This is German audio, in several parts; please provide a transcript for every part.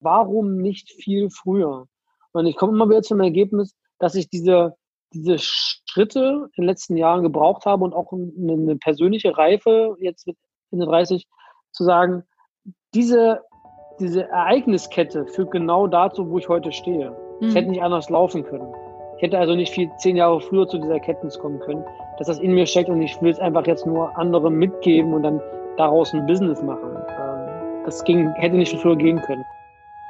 warum nicht viel früher? Und ich komme immer wieder zum Ergebnis, dass ich diese, diese Schritte in den letzten Jahren gebraucht habe und auch eine, eine persönliche Reife, jetzt mit Ende 30, zu sagen, diese, diese Ereigniskette führt genau dazu, wo ich heute stehe. Es mhm. hätte nicht anders laufen können. Ich hätte also nicht viel zehn Jahre früher zu dieser Erkenntnis kommen können, dass das in mir steckt und ich will es einfach jetzt nur anderen mitgeben und dann daraus ein Business machen. Ähm, das ging, hätte nicht früher gehen können.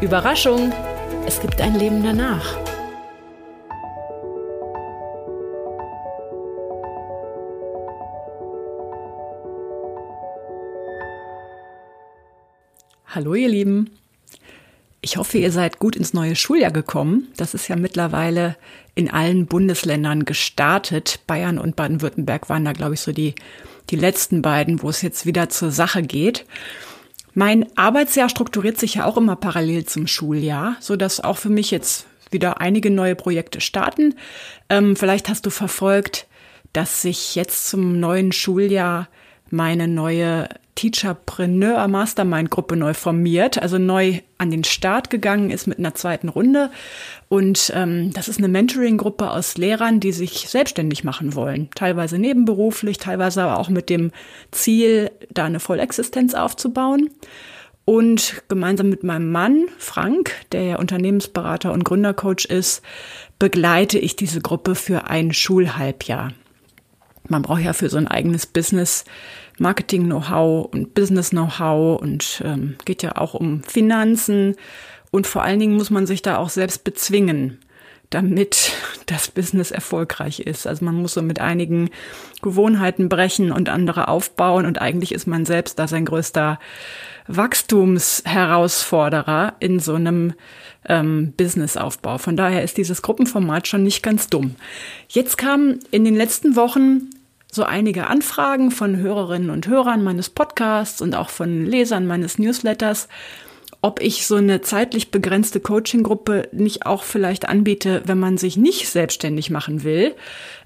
Überraschung, es gibt ein Leben danach. Hallo ihr Lieben. Ich hoffe, ihr seid gut ins neue Schuljahr gekommen. Das ist ja mittlerweile in allen Bundesländern gestartet. Bayern und Baden-Württemberg waren da, glaube ich, so die, die letzten beiden, wo es jetzt wieder zur Sache geht. Mein Arbeitsjahr strukturiert sich ja auch immer parallel zum Schuljahr, so dass auch für mich jetzt wieder einige neue Projekte starten. Ähm, vielleicht hast du verfolgt, dass sich jetzt zum neuen Schuljahr meine neue Teacherpreneur Mastermind Gruppe neu formiert, also neu an den Start gegangen ist mit einer zweiten Runde. Und ähm, das ist eine Mentoring-Gruppe aus Lehrern, die sich selbstständig machen wollen. Teilweise nebenberuflich, teilweise aber auch mit dem Ziel, da eine Vollexistenz aufzubauen. Und gemeinsam mit meinem Mann, Frank, der ja Unternehmensberater und Gründercoach ist, begleite ich diese Gruppe für ein Schulhalbjahr. Man braucht ja für so ein eigenes Business Marketing-Know-how und Business-Know-how und ähm, geht ja auch um Finanzen. Und vor allen Dingen muss man sich da auch selbst bezwingen, damit das Business erfolgreich ist. Also man muss so mit einigen Gewohnheiten brechen und andere aufbauen. Und eigentlich ist man selbst da sein größter Wachstumsherausforderer in so einem ähm, Businessaufbau. Von daher ist dieses Gruppenformat schon nicht ganz dumm. Jetzt kam in den letzten Wochen so einige Anfragen von Hörerinnen und Hörern meines Podcasts und auch von Lesern meines Newsletters, ob ich so eine zeitlich begrenzte Coaching-Gruppe nicht auch vielleicht anbiete, wenn man sich nicht selbstständig machen will.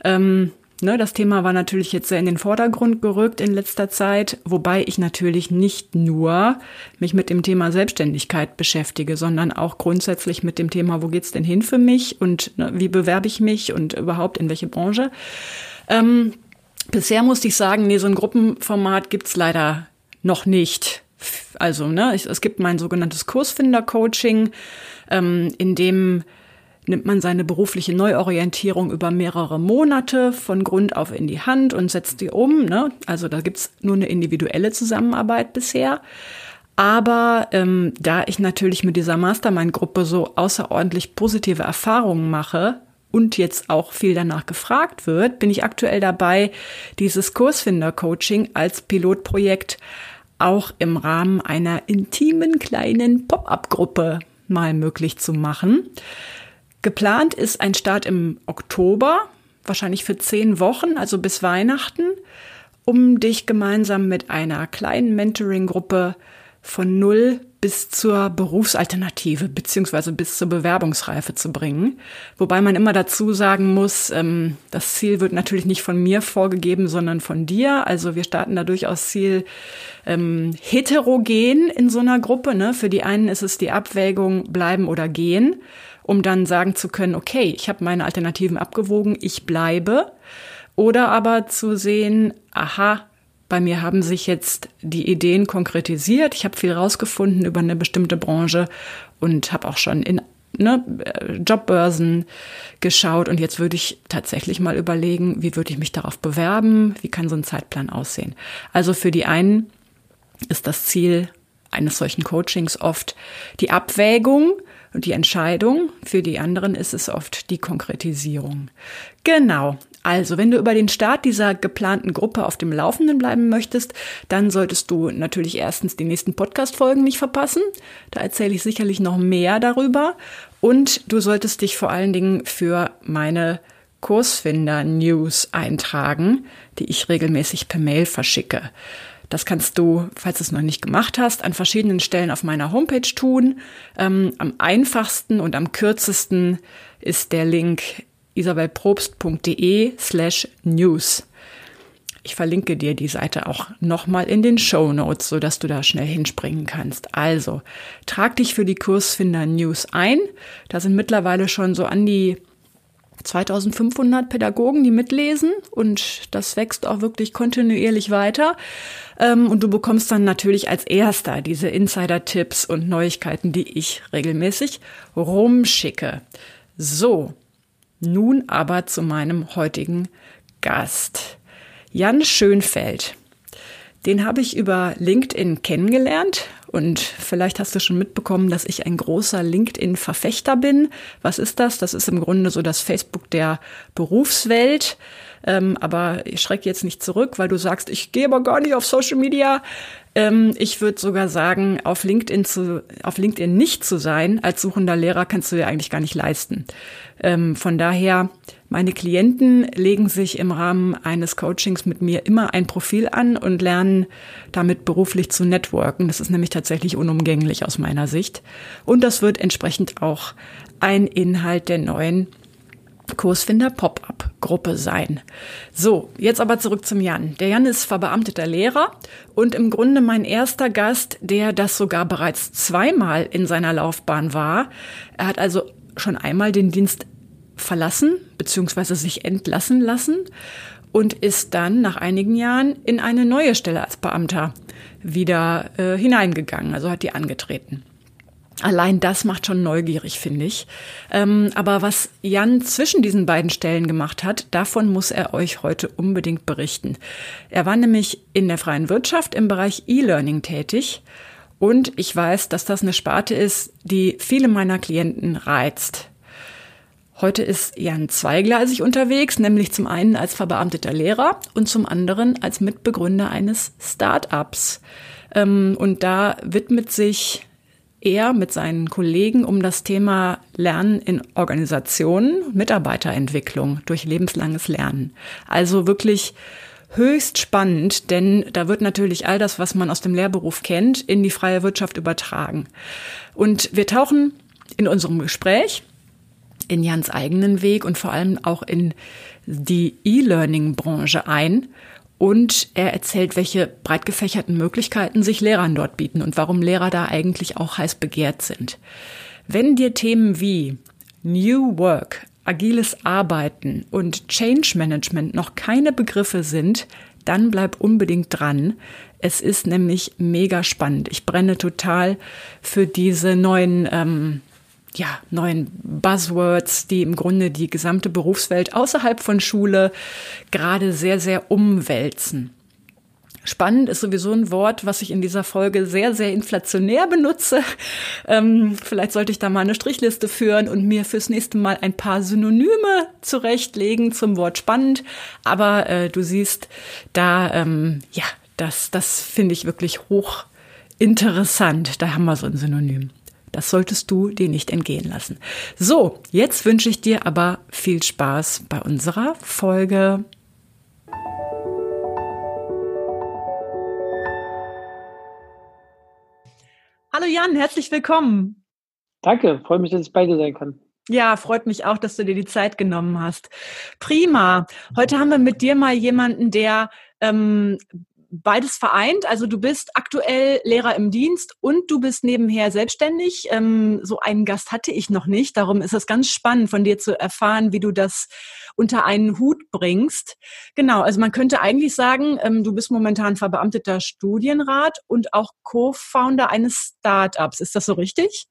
Ähm, ne, das Thema war natürlich jetzt sehr in den Vordergrund gerückt in letzter Zeit, wobei ich natürlich nicht nur mich mit dem Thema Selbstständigkeit beschäftige, sondern auch grundsätzlich mit dem Thema, wo geht's denn hin für mich und ne, wie bewerbe ich mich und überhaupt in welche Branche. Ähm, Bisher musste ich sagen, nee, so ein Gruppenformat gibt's leider noch nicht. Also, ne, es gibt mein sogenanntes Kursfinder-Coaching, ähm, in dem nimmt man seine berufliche Neuorientierung über mehrere Monate von Grund auf in die Hand und setzt die um. Ne? Also da gibt's nur eine individuelle Zusammenarbeit bisher. Aber ähm, da ich natürlich mit dieser Mastermind-Gruppe so außerordentlich positive Erfahrungen mache, und jetzt auch viel danach gefragt wird, bin ich aktuell dabei, dieses Kursfinder-Coaching als Pilotprojekt auch im Rahmen einer intimen kleinen Pop-up-Gruppe mal möglich zu machen. Geplant ist ein Start im Oktober, wahrscheinlich für zehn Wochen, also bis Weihnachten, um dich gemeinsam mit einer kleinen Mentoring-Gruppe von null bis zur Berufsalternative beziehungsweise bis zur Bewerbungsreife zu bringen. Wobei man immer dazu sagen muss, ähm, das Ziel wird natürlich nicht von mir vorgegeben, sondern von dir. Also wir starten da durchaus Ziel ähm, heterogen in so einer Gruppe. Ne? Für die einen ist es die Abwägung bleiben oder gehen, um dann sagen zu können, okay, ich habe meine Alternativen abgewogen, ich bleibe. Oder aber zu sehen, aha, bei mir haben sich jetzt die Ideen konkretisiert. Ich habe viel rausgefunden über eine bestimmte Branche und habe auch schon in ne, Jobbörsen geschaut. Und jetzt würde ich tatsächlich mal überlegen, wie würde ich mich darauf bewerben? Wie kann so ein Zeitplan aussehen? Also für die einen ist das Ziel eines solchen Coachings oft die Abwägung, Und die Entscheidung für die anderen ist es oft die Konkretisierung. Genau. Also, wenn du über den Start dieser geplanten Gruppe auf dem Laufenden bleiben möchtest, dann solltest du natürlich erstens die nächsten Podcast-Folgen nicht verpassen. Da erzähle ich sicherlich noch mehr darüber. Und du solltest dich vor allen Dingen für meine Kursfinder-News eintragen, die ich regelmäßig per Mail verschicke. Das kannst du, falls du es noch nicht gemacht hast, an verschiedenen Stellen auf meiner Homepage tun. Ähm, am einfachsten und am kürzesten ist der Link isabelprobst.de slash news. Ich verlinke dir die Seite auch nochmal in den Show Notes, sodass du da schnell hinspringen kannst. Also, trag dich für die Kursfinder News ein. Da sind mittlerweile schon so an die 2500 Pädagogen, die mitlesen und das wächst auch wirklich kontinuierlich weiter. Ähm, und du bekommst dann natürlich als erster diese Insider-Tipps und Neuigkeiten, die ich regelmäßig rumschicke. So, nun aber zu meinem heutigen Gast. Jan Schönfeld. Den habe ich über LinkedIn kennengelernt und vielleicht hast du schon mitbekommen, dass ich ein großer LinkedIn-Verfechter bin. Was ist das? Das ist im Grunde so das Facebook der Berufswelt. Ähm, aber ich schrecke jetzt nicht zurück, weil du sagst, ich gehe aber gar nicht auf Social Media. Ähm, ich würde sogar sagen, auf LinkedIn zu, auf LinkedIn nicht zu sein als suchender Lehrer kannst du dir eigentlich gar nicht leisten. Ähm, von daher, meine Klienten legen sich im Rahmen eines Coachings mit mir immer ein Profil an und lernen damit beruflich zu networken. Das ist nämlich tatsächlich unumgänglich aus meiner Sicht. Und das wird entsprechend auch ein Inhalt der neuen Kursfinder Pop-up-Gruppe sein. So, jetzt aber zurück zum Jan. Der Jan ist verbeamteter Lehrer und im Grunde mein erster Gast, der das sogar bereits zweimal in seiner Laufbahn war. Er hat also schon einmal den Dienst verlassen bzw. sich entlassen lassen und ist dann nach einigen Jahren in eine neue Stelle als Beamter wieder äh, hineingegangen, also hat die angetreten. Allein das macht schon neugierig, finde ich. Ähm, aber was Jan zwischen diesen beiden Stellen gemacht hat, davon muss er euch heute unbedingt berichten. Er war nämlich in der freien Wirtschaft im Bereich E-Learning tätig. Und ich weiß, dass das eine Sparte ist, die viele meiner Klienten reizt. Heute ist Jan zweigleisig unterwegs, nämlich zum einen als verbeamteter Lehrer und zum anderen als Mitbegründer eines Start-ups. Ähm, und da widmet sich er mit seinen Kollegen um das Thema Lernen in Organisationen, Mitarbeiterentwicklung durch lebenslanges Lernen. Also wirklich höchst spannend, denn da wird natürlich all das, was man aus dem Lehrberuf kennt, in die freie Wirtschaft übertragen. Und wir tauchen in unserem Gespräch in Jans eigenen Weg und vor allem auch in die E-Learning-Branche ein und er erzählt, welche breit gefächerten Möglichkeiten sich Lehrern dort bieten und warum Lehrer da eigentlich auch heiß begehrt sind. Wenn dir Themen wie New Work, agiles Arbeiten und Change Management noch keine Begriffe sind, dann bleib unbedingt dran. Es ist nämlich mega spannend. Ich brenne total für diese neuen ähm, ja, neuen Buzzwords, die im Grunde die gesamte Berufswelt außerhalb von Schule gerade sehr, sehr umwälzen. Spannend ist sowieso ein Wort, was ich in dieser Folge sehr, sehr inflationär benutze. Ähm, vielleicht sollte ich da mal eine Strichliste führen und mir fürs nächste Mal ein paar Synonyme zurechtlegen zum Wort spannend. Aber äh, du siehst, da, ähm, ja, das, das finde ich wirklich hoch interessant. Da haben wir so ein Synonym. Das solltest du dir nicht entgehen lassen. So, jetzt wünsche ich dir aber viel Spaß bei unserer Folge. Hallo Jan, herzlich willkommen. Danke, freue mich, dass ich bei dir sein kann. Ja, freut mich auch, dass du dir die Zeit genommen hast. Prima. Heute haben wir mit dir mal jemanden, der ähm, beides vereint. Also du bist aktuell Lehrer im Dienst und du bist nebenher selbstständig. Ähm, so einen Gast hatte ich noch nicht. Darum ist es ganz spannend, von dir zu erfahren, wie du das unter einen Hut bringst. Genau, also man könnte eigentlich sagen, ähm, du bist momentan verbeamteter Studienrat und auch Co-Founder eines Startups. Ist das so richtig?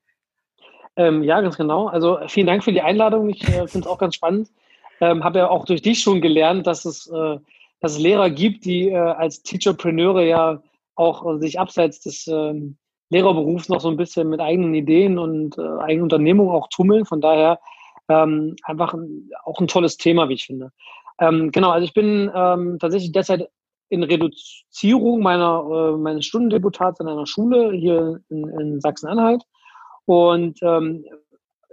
Ähm, ja, ganz genau. Also vielen Dank für die Einladung. Ich äh, finde es auch ganz spannend. Ähm, Habe ja auch durch dich schon gelernt, dass es äh, dass es Lehrer gibt, die äh, als Teacherpreneure ja auch äh, sich abseits des, ähm, Lehrerberufs noch so ein bisschen mit eigenen Ideen und äh, eigenen Unternehmungen auch tummeln. Von daher ähm, einfach ein, auch ein tolles Thema, wie ich finde. Ähm, genau, also ich bin ähm, tatsächlich derzeit in Reduzierung meiner, äh, meines Stundendeputats an einer Schule hier in, in Sachsen-Anhalt und ähm,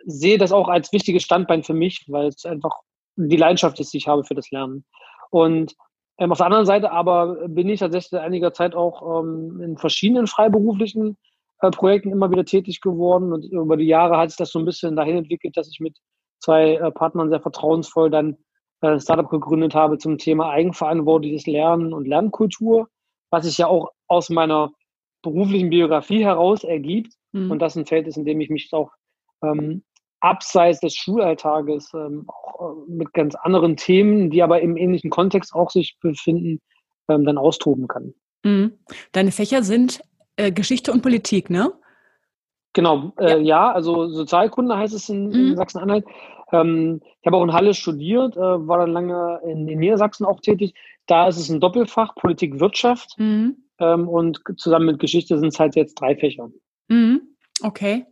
sehe das auch als wichtiges Standbein für mich, weil es einfach die Leidenschaft ist, die ich habe für das Lernen. Und ähm, auf der anderen Seite aber bin ich tatsächlich seit einiger Zeit auch ähm, in verschiedenen freiberuflichen äh, Projekten immer wieder tätig geworden und über die Jahre hat sich das so ein bisschen dahin entwickelt, dass ich mit zwei äh, Partnern sehr vertrauensvoll dann äh, Startup gegründet habe zum Thema eigenverantwortliches Lernen und Lernkultur, was sich ja auch aus meiner beruflichen Biografie heraus ergibt. Mhm. Und das ein Feld ist, in dem ich mich auch ähm, abseits des Schulalltages ähm, auch äh, mit ganz anderen Themen, die aber im ähnlichen Kontext auch sich befinden, ähm, dann austoben kann. Mhm. Deine Fächer sind äh, Geschichte und Politik, ne? Genau, äh, ja. ja. also Sozialkunde heißt es in, in mhm. Sachsen-Anhalt. Ähm, ich habe auch in Halle studiert, äh, war dann lange in, in, Niedersachsen auch tätig. Da ist es ein Doppelfach, Politik, Wirtschaft. Mhm. Ähm, und zusammen mit Geschichte sind es halt jetzt drei Fächer. Mhm. Okay.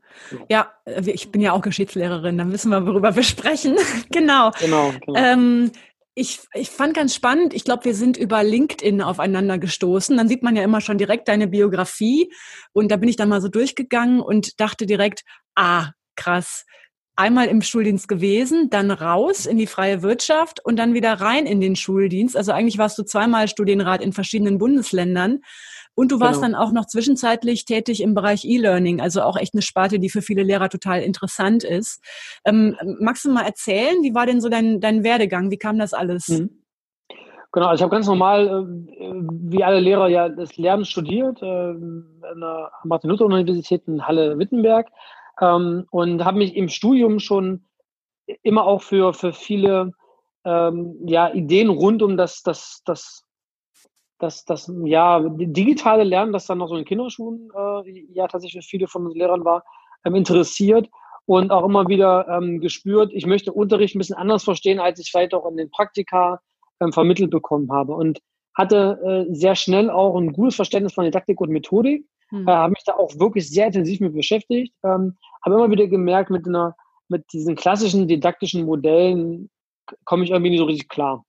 Ja, äh, ich bin ja auch Geschichtslehrerin, dann wissen wir, worüber wir sprechen. genau. Genau. genau. Ähm, ich, ich fand ganz spannend, ich glaube, wir sind über LinkedIn aufeinander gestoßen. Dann sieht man ja immer schon direkt deine Biografie. Und da bin ich dann mal so durchgegangen und dachte direkt, ah, krass. Einmal im Schuldienst gewesen, dann raus in die freie Wirtschaft und dann wieder rein in den Schuldienst. Also eigentlich warst du zweimal Studienrat in verschiedenen Bundesländern. Und du warst genau. dann auch noch zwischenzeitlich tätig im Bereich E-Learning, also auch echt eine Sparte, die für viele Lehrer total interessant ist. Ähm, magst du mal erzählen, wie war denn so dein, dein Werdegang? Wie kam das alles? Mhm. Genau, also ich habe ganz normal, äh, wie alle Lehrer, ja das Lernen studiert, äh, an der Martin-Luther-Universität in Halle-Wittenberg ähm, und habe mich im Studium schon immer auch für, für viele ähm, ja, Ideen rund um das, das, das dass das ja digitale Lernen, das dann noch so in Kinderschuhen äh, ja tatsächlich viele von uns Lehrern war, ähm, interessiert und auch immer wieder ähm, gespürt, ich möchte Unterricht ein bisschen anders verstehen, als ich vielleicht auch in den Praktika ähm, vermittelt bekommen habe und hatte äh, sehr schnell auch ein gutes Verständnis von Didaktik und Methodik, mhm. äh, habe mich da auch wirklich sehr intensiv mit beschäftigt, ähm, habe immer wieder gemerkt, mit einer mit diesen klassischen didaktischen Modellen komme ich irgendwie nicht so richtig klar.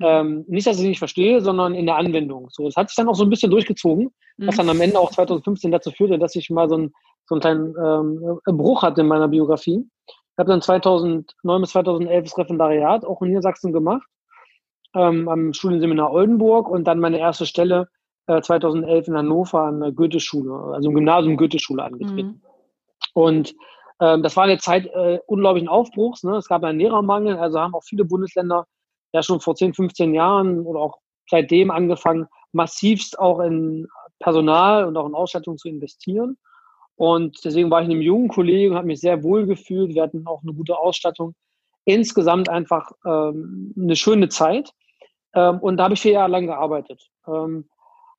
Ähm, nicht, dass ich nicht verstehe, sondern in der Anwendung. So, das hat sich dann auch so ein bisschen durchgezogen, mhm. was dann am Ende auch 2015 dazu führte, dass ich mal so, ein, so einen kleinen ähm, Bruch hatte in meiner Biografie. Ich habe dann 2009 bis 2011 das Referendariat auch in Niedersachsen gemacht, ähm, am Studienseminar Oldenburg und dann meine erste Stelle äh, 2011 in Hannover an der Goethe-Schule, also im Gymnasium Goethe-Schule angetreten. Mhm. Und ähm, das war eine Zeit äh, unglaublichen Aufbruchs. Ne? Es gab einen Lehrermangel, also haben auch viele Bundesländer ja schon vor 10, 15 Jahren oder auch seitdem angefangen, massivst auch in Personal und auch in Ausstattung zu investieren. Und deswegen war ich in einem jungen Kollegen, habe mich sehr wohl gefühlt. Wir hatten auch eine gute Ausstattung. Insgesamt einfach ähm, eine schöne Zeit. Ähm, und da habe ich vier Jahre lang gearbeitet. Ähm,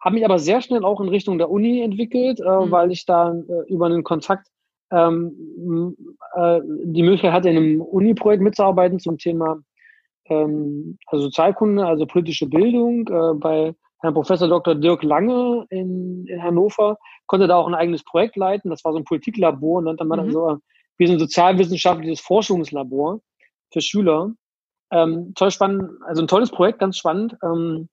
habe mich aber sehr schnell auch in Richtung der Uni entwickelt, äh, mhm. weil ich da äh, über einen Kontakt ähm, äh, die Möglichkeit hatte, in einem Uni-Projekt mitzuarbeiten zum Thema ähm, also Sozialkunde, also politische Bildung äh, bei Herrn Professor Dr. Dirk Lange in, in Hannover, konnte da auch ein eigenes Projekt leiten. Das war so ein Politiklabor und nannte man mhm. dann so wie so ein sozialwissenschaftliches Forschungslabor für Schüler. Ähm, toll spannend, also ein tolles Projekt, ganz spannend. Ähm,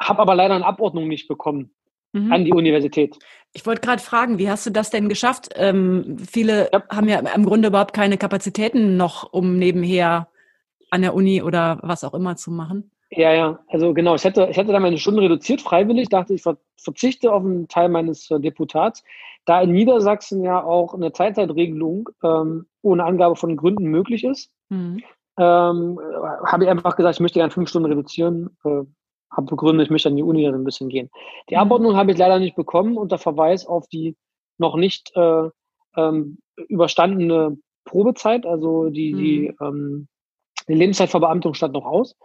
habe aber leider eine Abordnung nicht bekommen mhm. an die Universität. Ich wollte gerade fragen, wie hast du das denn geschafft? Ähm, viele ja. haben ja im Grunde überhaupt keine Kapazitäten noch, um nebenher an der Uni oder was auch immer zu machen? Ja, ja, also genau. Ich hätte, ich hätte da meine Stunden reduziert, freiwillig, dachte ich, verzichte auf einen Teil meines äh, Deputats. Da in Niedersachsen ja auch eine Teilzeitregelung ähm, ohne Angabe von Gründen möglich ist, mhm. ähm, habe ich einfach gesagt, ich möchte gerne fünf Stunden reduzieren. Äh, habe begründet, ich möchte an die Uni dann ein bisschen gehen. Die mhm. Abordnung habe ich leider nicht bekommen unter Verweis auf die noch nicht äh, ähm, überstandene Probezeit, also die, mhm. die ähm, die Lebenszeitverbeamtung stand noch aus.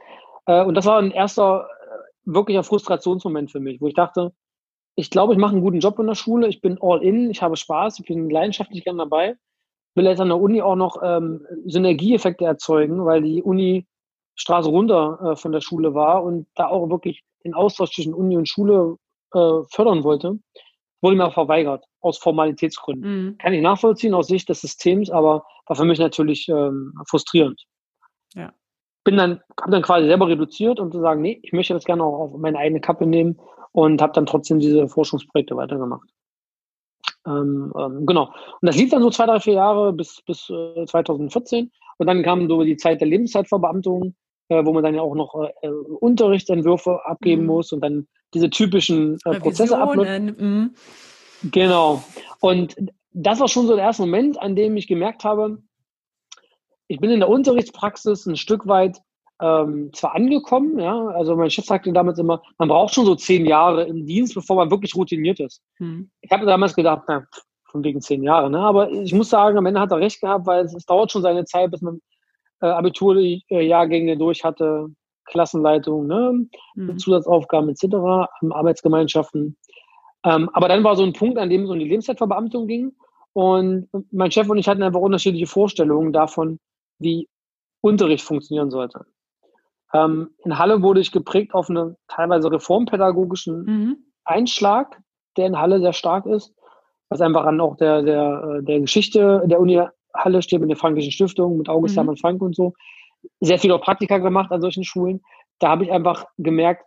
Äh, und das war ein erster äh, wirklicher Frustrationsmoment für mich, wo ich dachte, ich glaube, ich mache einen guten Job in der Schule, ich bin all in, ich habe Spaß, ich bin leidenschaftlich gern dabei, will jetzt an der Uni auch noch ähm, Synergieeffekte erzeugen, weil die Uni Straße runter äh, von der Schule war und da auch wirklich den Austausch zwischen Uni und Schule äh, fördern wollte, wurde mir auch verweigert. aus Formalitätsgründen. Mhm. Kann ich nachvollziehen aus Sicht des Systems, aber war für mich natürlich ähm, frustrierend. Ja. Bin dann, habe dann quasi selber reduziert und zu sagen, nee, ich möchte das gerne auch auf meine eigene Kappe nehmen und habe dann trotzdem diese Forschungsprojekte weitergemacht. Ähm, ähm, genau. Und das lief dann so zwei, drei, vier Jahre bis, bis äh, 2014. Und dann kam so die Zeit der Lebenszeitverbeamtung, äh, wo man dann ja auch noch äh, Unterrichtsentwürfe abgeben mhm. muss und dann diese typischen äh, Prozesse abläuft. Mhm. Genau. Und das war schon so der erste Moment, an dem ich gemerkt habe, ich bin in der Unterrichtspraxis ein Stück weit ähm, zwar angekommen, ja, also mein Chef sagte damals immer, man braucht schon so zehn Jahre im Dienst, bevor man wirklich routiniert ist. Hm. Ich habe damals gedacht, na, von wegen zehn Jahre, ne? aber ich muss sagen, am Ende hat er recht gehabt, weil es, es dauert schon seine Zeit, bis man äh, Abiturjahrgänge durch hatte, Klassenleitung, ne? Hm. Zusatzaufgaben etc., Arbeitsgemeinschaften. Ähm, aber dann war so ein Punkt, an dem es um die Lebenszeitverbeamtung ging und mein Chef und ich hatten einfach unterschiedliche Vorstellungen davon, wie Unterricht funktionieren sollte. Ähm, in Halle wurde ich geprägt auf einen teilweise reformpädagogischen mhm. Einschlag, der in Halle sehr stark ist, was einfach an auch der, der, äh, der Geschichte der Uni Halle steht mit der Frankischen Stiftung, mit August mhm. Hermann Frank und so. Sehr viel auch Praktika gemacht an solchen Schulen. Da habe ich einfach gemerkt,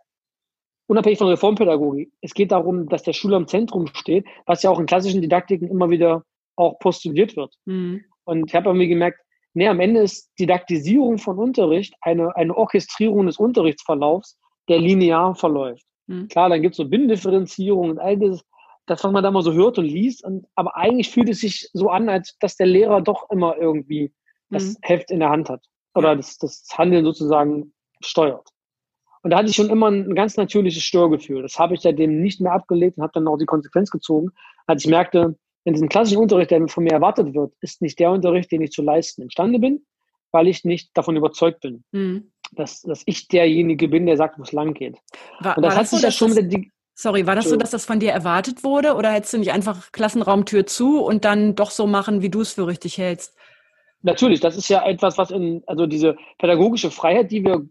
unabhängig von Reformpädagogik, es geht darum, dass der Schüler im Zentrum steht, was ja auch in klassischen Didaktiken immer wieder auch postuliert wird. Mhm. Und ich habe irgendwie gemerkt, Nee, am Ende ist Didaktisierung von Unterricht eine, eine Orchestrierung des Unterrichtsverlaufs, der linear verläuft. Mhm. Klar, dann gibt es so Bindifferenzierung und all das, das, was man da mal so hört und liest. Und, aber eigentlich fühlt es sich so an, als dass der Lehrer doch immer irgendwie das mhm. Heft in der Hand hat oder das, das Handeln sozusagen steuert. Und da hatte ich schon immer ein ganz natürliches Störgefühl. Das habe ich seitdem nicht mehr abgelegt und habe dann auch die Konsequenz gezogen, als ich merkte, in diesem klassischen Unterricht, der von mir erwartet wird, ist nicht der Unterricht, den ich zu leisten imstande bin, weil ich nicht davon überzeugt bin, mhm. dass, dass ich derjenige bin, der sagt, wo es lang geht. War, und das hat das sich so, ja schon mit der Sorry, war das so, dass das von dir erwartet wurde oder hättest du nicht einfach Klassenraumtür zu und dann doch so machen, wie du es für richtig hältst? Natürlich, das ist ja etwas, was in, also diese pädagogische Freiheit, die wir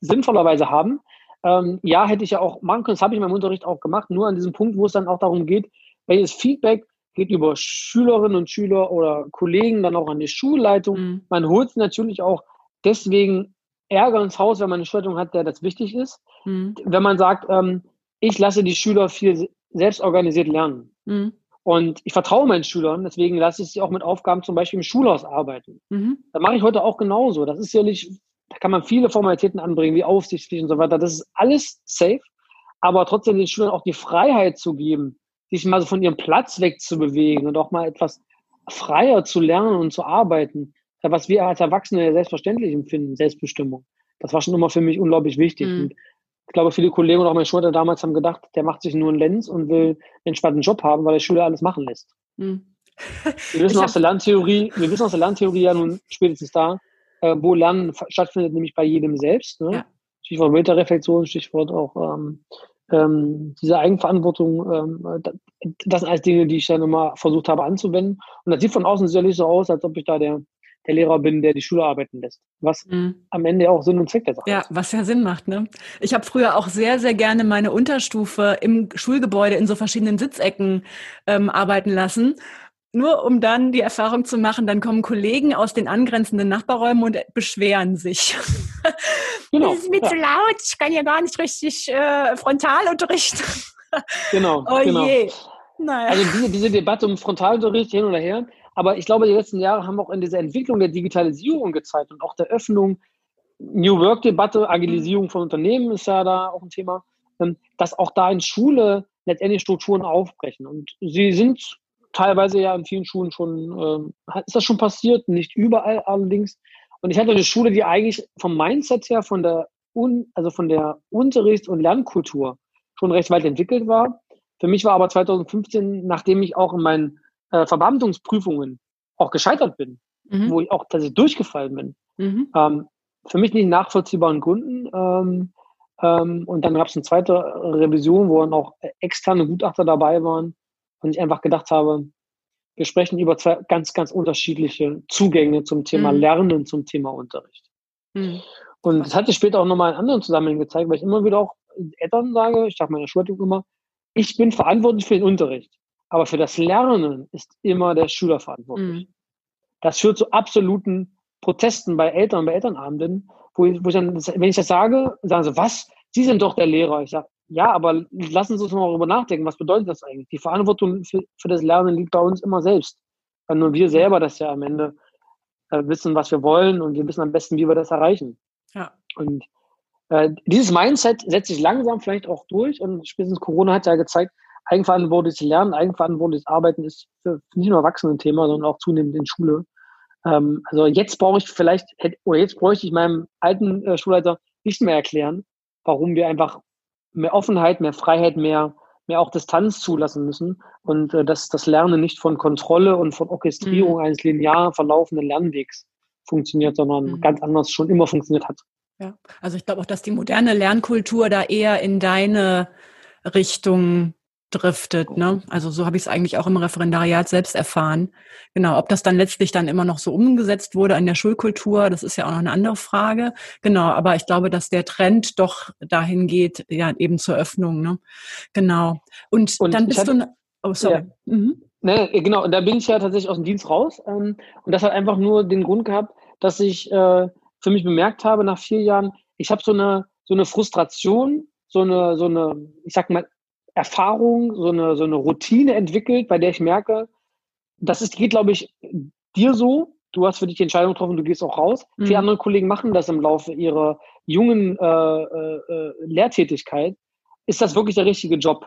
sinnvollerweise haben, ähm, ja, hätte ich ja auch machen können, das habe ich in meinem Unterricht auch gemacht, nur an diesem Punkt, wo es dann auch darum geht, welches Feedback geht über Schülerinnen und Schüler oder Kollegen dann auch an die Schulleitung. Mhm. Man holt natürlich auch deswegen Ärger ins Haus, wenn man eine Schulleitung hat, der das wichtig ist. Mhm. Wenn man sagt, ähm, ich lasse die Schüler viel selbst organisiert lernen. Mhm. Und ich vertraue meinen Schülern, deswegen lasse ich sie auch mit Aufgaben zum Beispiel im Schulhaus arbeiten. Mhm. Das mache ich heute auch genauso. Das ist ja nicht, da kann man viele Formalitäten anbringen, wie Aufsichtspflicht und so weiter. Das ist alles safe, aber trotzdem den Schülern auch die Freiheit zu geben, sich mal so von ihrem Platz wegzubewegen und auch mal etwas freier zu lernen und zu arbeiten, was wir als Erwachsene selbstverständlich empfinden, Selbstbestimmung. Das war schon immer für mich unglaublich wichtig. Mhm. Und ich glaube, viele Kollegen und auch mein Schulter damals haben gedacht, der macht sich nur einen Lenz und will einen entspannten Job haben, weil der Schüler alles machen lässt. Mhm. Wir wissen aus der Lerntheorie, wir wissen aus der Lerntheorie ja nun spätestens da, äh, wo Lernen stattfindet, nämlich bei jedem selbst. Ne? Ja. Stichwort Metareflexion, Stichwort auch ähm, ähm, diese Eigenverantwortung, ähm, das sind alles Dinge, die ich dann immer versucht habe anzuwenden. Und das sieht von außen sicherlich so aus, als ob ich da der, der Lehrer bin, der die Schule arbeiten lässt. Was mhm. am Ende auch Sinn und Zweck der Sache ja, ist. Ja, was ja Sinn macht. Ne? Ich habe früher auch sehr, sehr gerne meine Unterstufe im Schulgebäude in so verschiedenen Sitzecken ähm, arbeiten lassen nur um dann die Erfahrung zu machen, dann kommen Kollegen aus den angrenzenden Nachbarräumen und beschweren sich. Genau, das ist mir ja. zu laut, ich kann ja gar nicht richtig äh, frontal unterrichten. Genau. oh genau. je. Naja. Also diese, diese Debatte um Frontalunterricht hin oder her, aber ich glaube, die letzten Jahre haben auch in dieser Entwicklung der Digitalisierung gezeigt und auch der Öffnung, New Work-Debatte, Agilisierung von Unternehmen ist ja da auch ein Thema, ähm, dass auch da in Schule letztendlich Strukturen aufbrechen. Und sie sind teilweise ja in vielen Schulen schon, äh, ist das schon passiert, nicht überall allerdings. Und ich hatte eine Schule, die eigentlich vom Mindset her, von der, Un, also von der Unterrichts- und Lernkultur schon recht weit entwickelt war. Für mich war aber 2015, nachdem ich auch in meinen äh, Verbeamtungsprüfungen auch gescheitert bin, mhm. wo ich auch tatsächlich durchgefallen bin, mhm. ähm, für mich nicht nachvollziehbaren Gründen. Ähm, ähm, und dann gab es eine zweite Revision, wo dann auch externe Gutachter dabei waren, und ich einfach gedacht habe, wir sprechen über zwei ganz, ganz unterschiedliche Zugänge zum Thema mhm. Lernen, zum Thema Unterricht. Mhm. Und das hat sich später auch nochmal in anderen Zusammenhängen gezeigt, weil ich immer wieder auch Eltern sage, ich sage meiner Schulleitung immer, ich bin verantwortlich für den Unterricht. Aber für das Lernen ist immer der Schüler verantwortlich. Mhm. Das führt zu absoluten Protesten bei Eltern, bei Elternabenden, wo ich, wo ich dann, wenn ich das sage, sagen sie, was? Sie sind doch der Lehrer. Ich sage, ja, aber lassen Sie uns mal darüber nachdenken, was bedeutet das eigentlich? Die Verantwortung für, für das Lernen liegt bei uns immer selbst. Weil nur wir selber das ja am Ende äh, wissen, was wir wollen und wir wissen am besten, wie wir das erreichen. Ja. Und äh, dieses Mindset setzt sich langsam vielleicht auch durch und spätestens Corona hat ja gezeigt, eigenverantwortliches Lernen, eigenverantwortliches Arbeiten ist für nicht nur Erwachsenen ein Thema, sondern auch zunehmend in Schule. Ähm, also jetzt brauche ich vielleicht, oder jetzt bräuchte ich meinem alten äh, Schulleiter nicht mehr erklären, warum wir einfach mehr Offenheit, mehr Freiheit, mehr, mehr auch Distanz zulassen müssen und äh, dass das Lernen nicht von Kontrolle und von Orchestrierung mhm. eines linear verlaufenden Lernwegs funktioniert, sondern mhm. ganz anders schon immer funktioniert hat. Ja, also ich glaube auch, dass die moderne Lernkultur da eher in deine Richtung driftet. Ne? Also so habe ich es eigentlich auch im Referendariat selbst erfahren. Genau, ob das dann letztlich dann immer noch so umgesetzt wurde an der Schulkultur, das ist ja auch noch eine andere Frage. Genau, aber ich glaube, dass der Trend doch dahin geht, ja eben zur Öffnung. Ne? Genau. Und, und dann bist hatte, du. Oh, sorry. Ja. Mhm. Nee, genau, da bin ich ja tatsächlich aus dem Dienst raus. Ähm, und das hat einfach nur den Grund gehabt, dass ich äh, für mich bemerkt habe nach vier Jahren, ich habe so eine, so eine Frustration, so eine, so eine, ich sag mal, Erfahrung, so eine, so eine Routine entwickelt, bei der ich merke, das ist, geht, glaube ich, dir so. Du hast für dich die Entscheidung getroffen, du gehst auch raus. Mhm. Viele andere Kollegen machen das im Laufe ihrer jungen äh, äh, äh, Lehrtätigkeit. Ist das wirklich der richtige Job?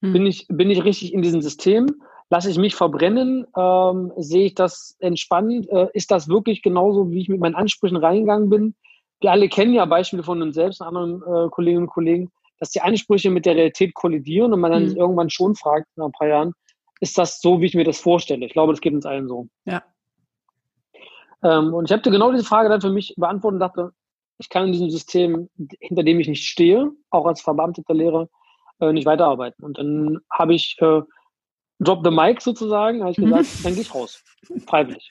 Mhm. Bin, ich, bin ich richtig in diesem System? Lasse ich mich verbrennen? Ähm, sehe ich das entspannt? Äh, ist das wirklich genauso, wie ich mit meinen Ansprüchen reingegangen bin? Wir alle kennen ja Beispiele von uns selbst und anderen äh, Kolleginnen und Kollegen, dass die Ansprüche mit der Realität kollidieren und man dann mhm. irgendwann schon fragt, nach ein paar Jahren, ist das so, wie ich mir das vorstelle? Ich glaube, das geht uns allen so. Ja. Ähm, und ich habe genau diese Frage dann für mich beantwortet und dachte, ich kann in diesem System, hinter dem ich nicht stehe, auch als verbeamteter Lehrer, äh, nicht weiterarbeiten. Und dann habe ich äh, Drop the Mic sozusagen, habe ich gesagt, dann gehe ich raus. Freiwillig.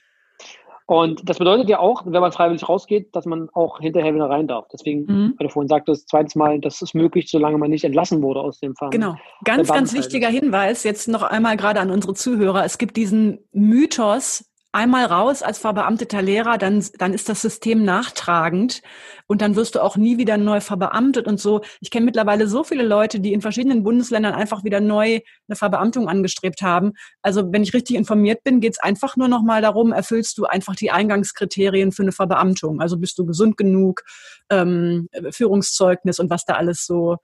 Und das bedeutet ja auch, wenn man freiwillig rausgeht, dass man auch hinterher wieder rein darf. Deswegen, mhm. weil du vorhin sagtest, zweites Mal, das ist möglich, solange man nicht entlassen wurde aus dem Fahren. Genau. Ganz, ganz wichtiger Hinweis, jetzt noch einmal gerade an unsere Zuhörer. Es gibt diesen Mythos, einmal raus als verbeamteter Lehrer, dann, dann ist das System nachtragend und dann wirst du auch nie wieder neu verbeamtet und so. Ich kenne mittlerweile so viele Leute, die in verschiedenen Bundesländern einfach wieder neu eine Verbeamtung angestrebt haben. Also wenn ich richtig informiert bin, geht es einfach nur noch mal darum, erfüllst du einfach die Eingangskriterien für eine Verbeamtung. Also bist du gesund genug, ähm, Führungszeugnis und was da alles so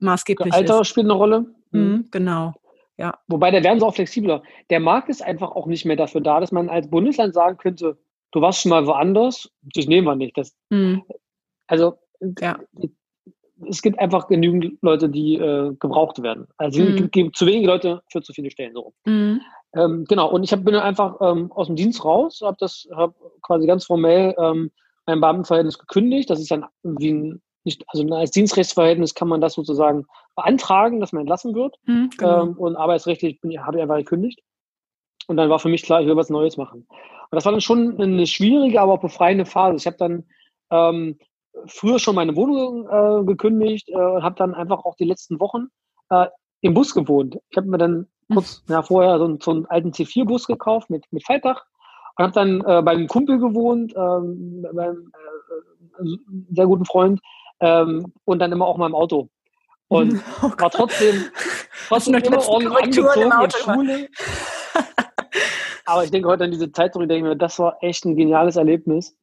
maßgeblich Alter ist. Alter spielt eine Rolle. Mhm, genau. Ja. Wobei, da werden sie auch flexibler. Der Markt ist einfach auch nicht mehr dafür da, dass man als Bundesland sagen könnte, du warst schon mal woanders, das nehmen wir nicht. Das, mhm. Also, ja. es gibt einfach genügend Leute, die äh, gebraucht werden. Also, mhm. es gibt zu wenige Leute für zu viele Stellen. So. Mhm. Ähm, genau, und ich hab, bin einfach ähm, aus dem Dienst raus, habe das hab quasi ganz formell ähm, mein Beamtenverhältnis gekündigt. Das ist dann wie ein nicht, also als Dienstrechtsverhältnis kann man das sozusagen beantragen, dass man entlassen wird. Mhm, genau. ähm, und arbeitsrechtlich habe ich einfach gekündigt. Und dann war für mich klar, ich will was Neues machen. Und das war dann schon eine schwierige, aber auch befreiende Phase. Ich habe dann ähm, früher schon meine Wohnung äh, gekündigt äh, und habe dann einfach auch die letzten Wochen äh, im Bus gewohnt. Ich habe mir dann mhm. kurz ja, vorher so, so einen alten C4-Bus gekauft mit, mit Faltdach und habe dann äh, beim Kumpel gewohnt, ähm, beim äh, sehr guten Freund ähm, und dann immer auch mal im Auto. Und oh war trotzdem, trotzdem immer ordentlich angezogen in Schule. Aber ich denke heute an diese Zeit zurück, denke ich mir, das war echt ein geniales Erlebnis.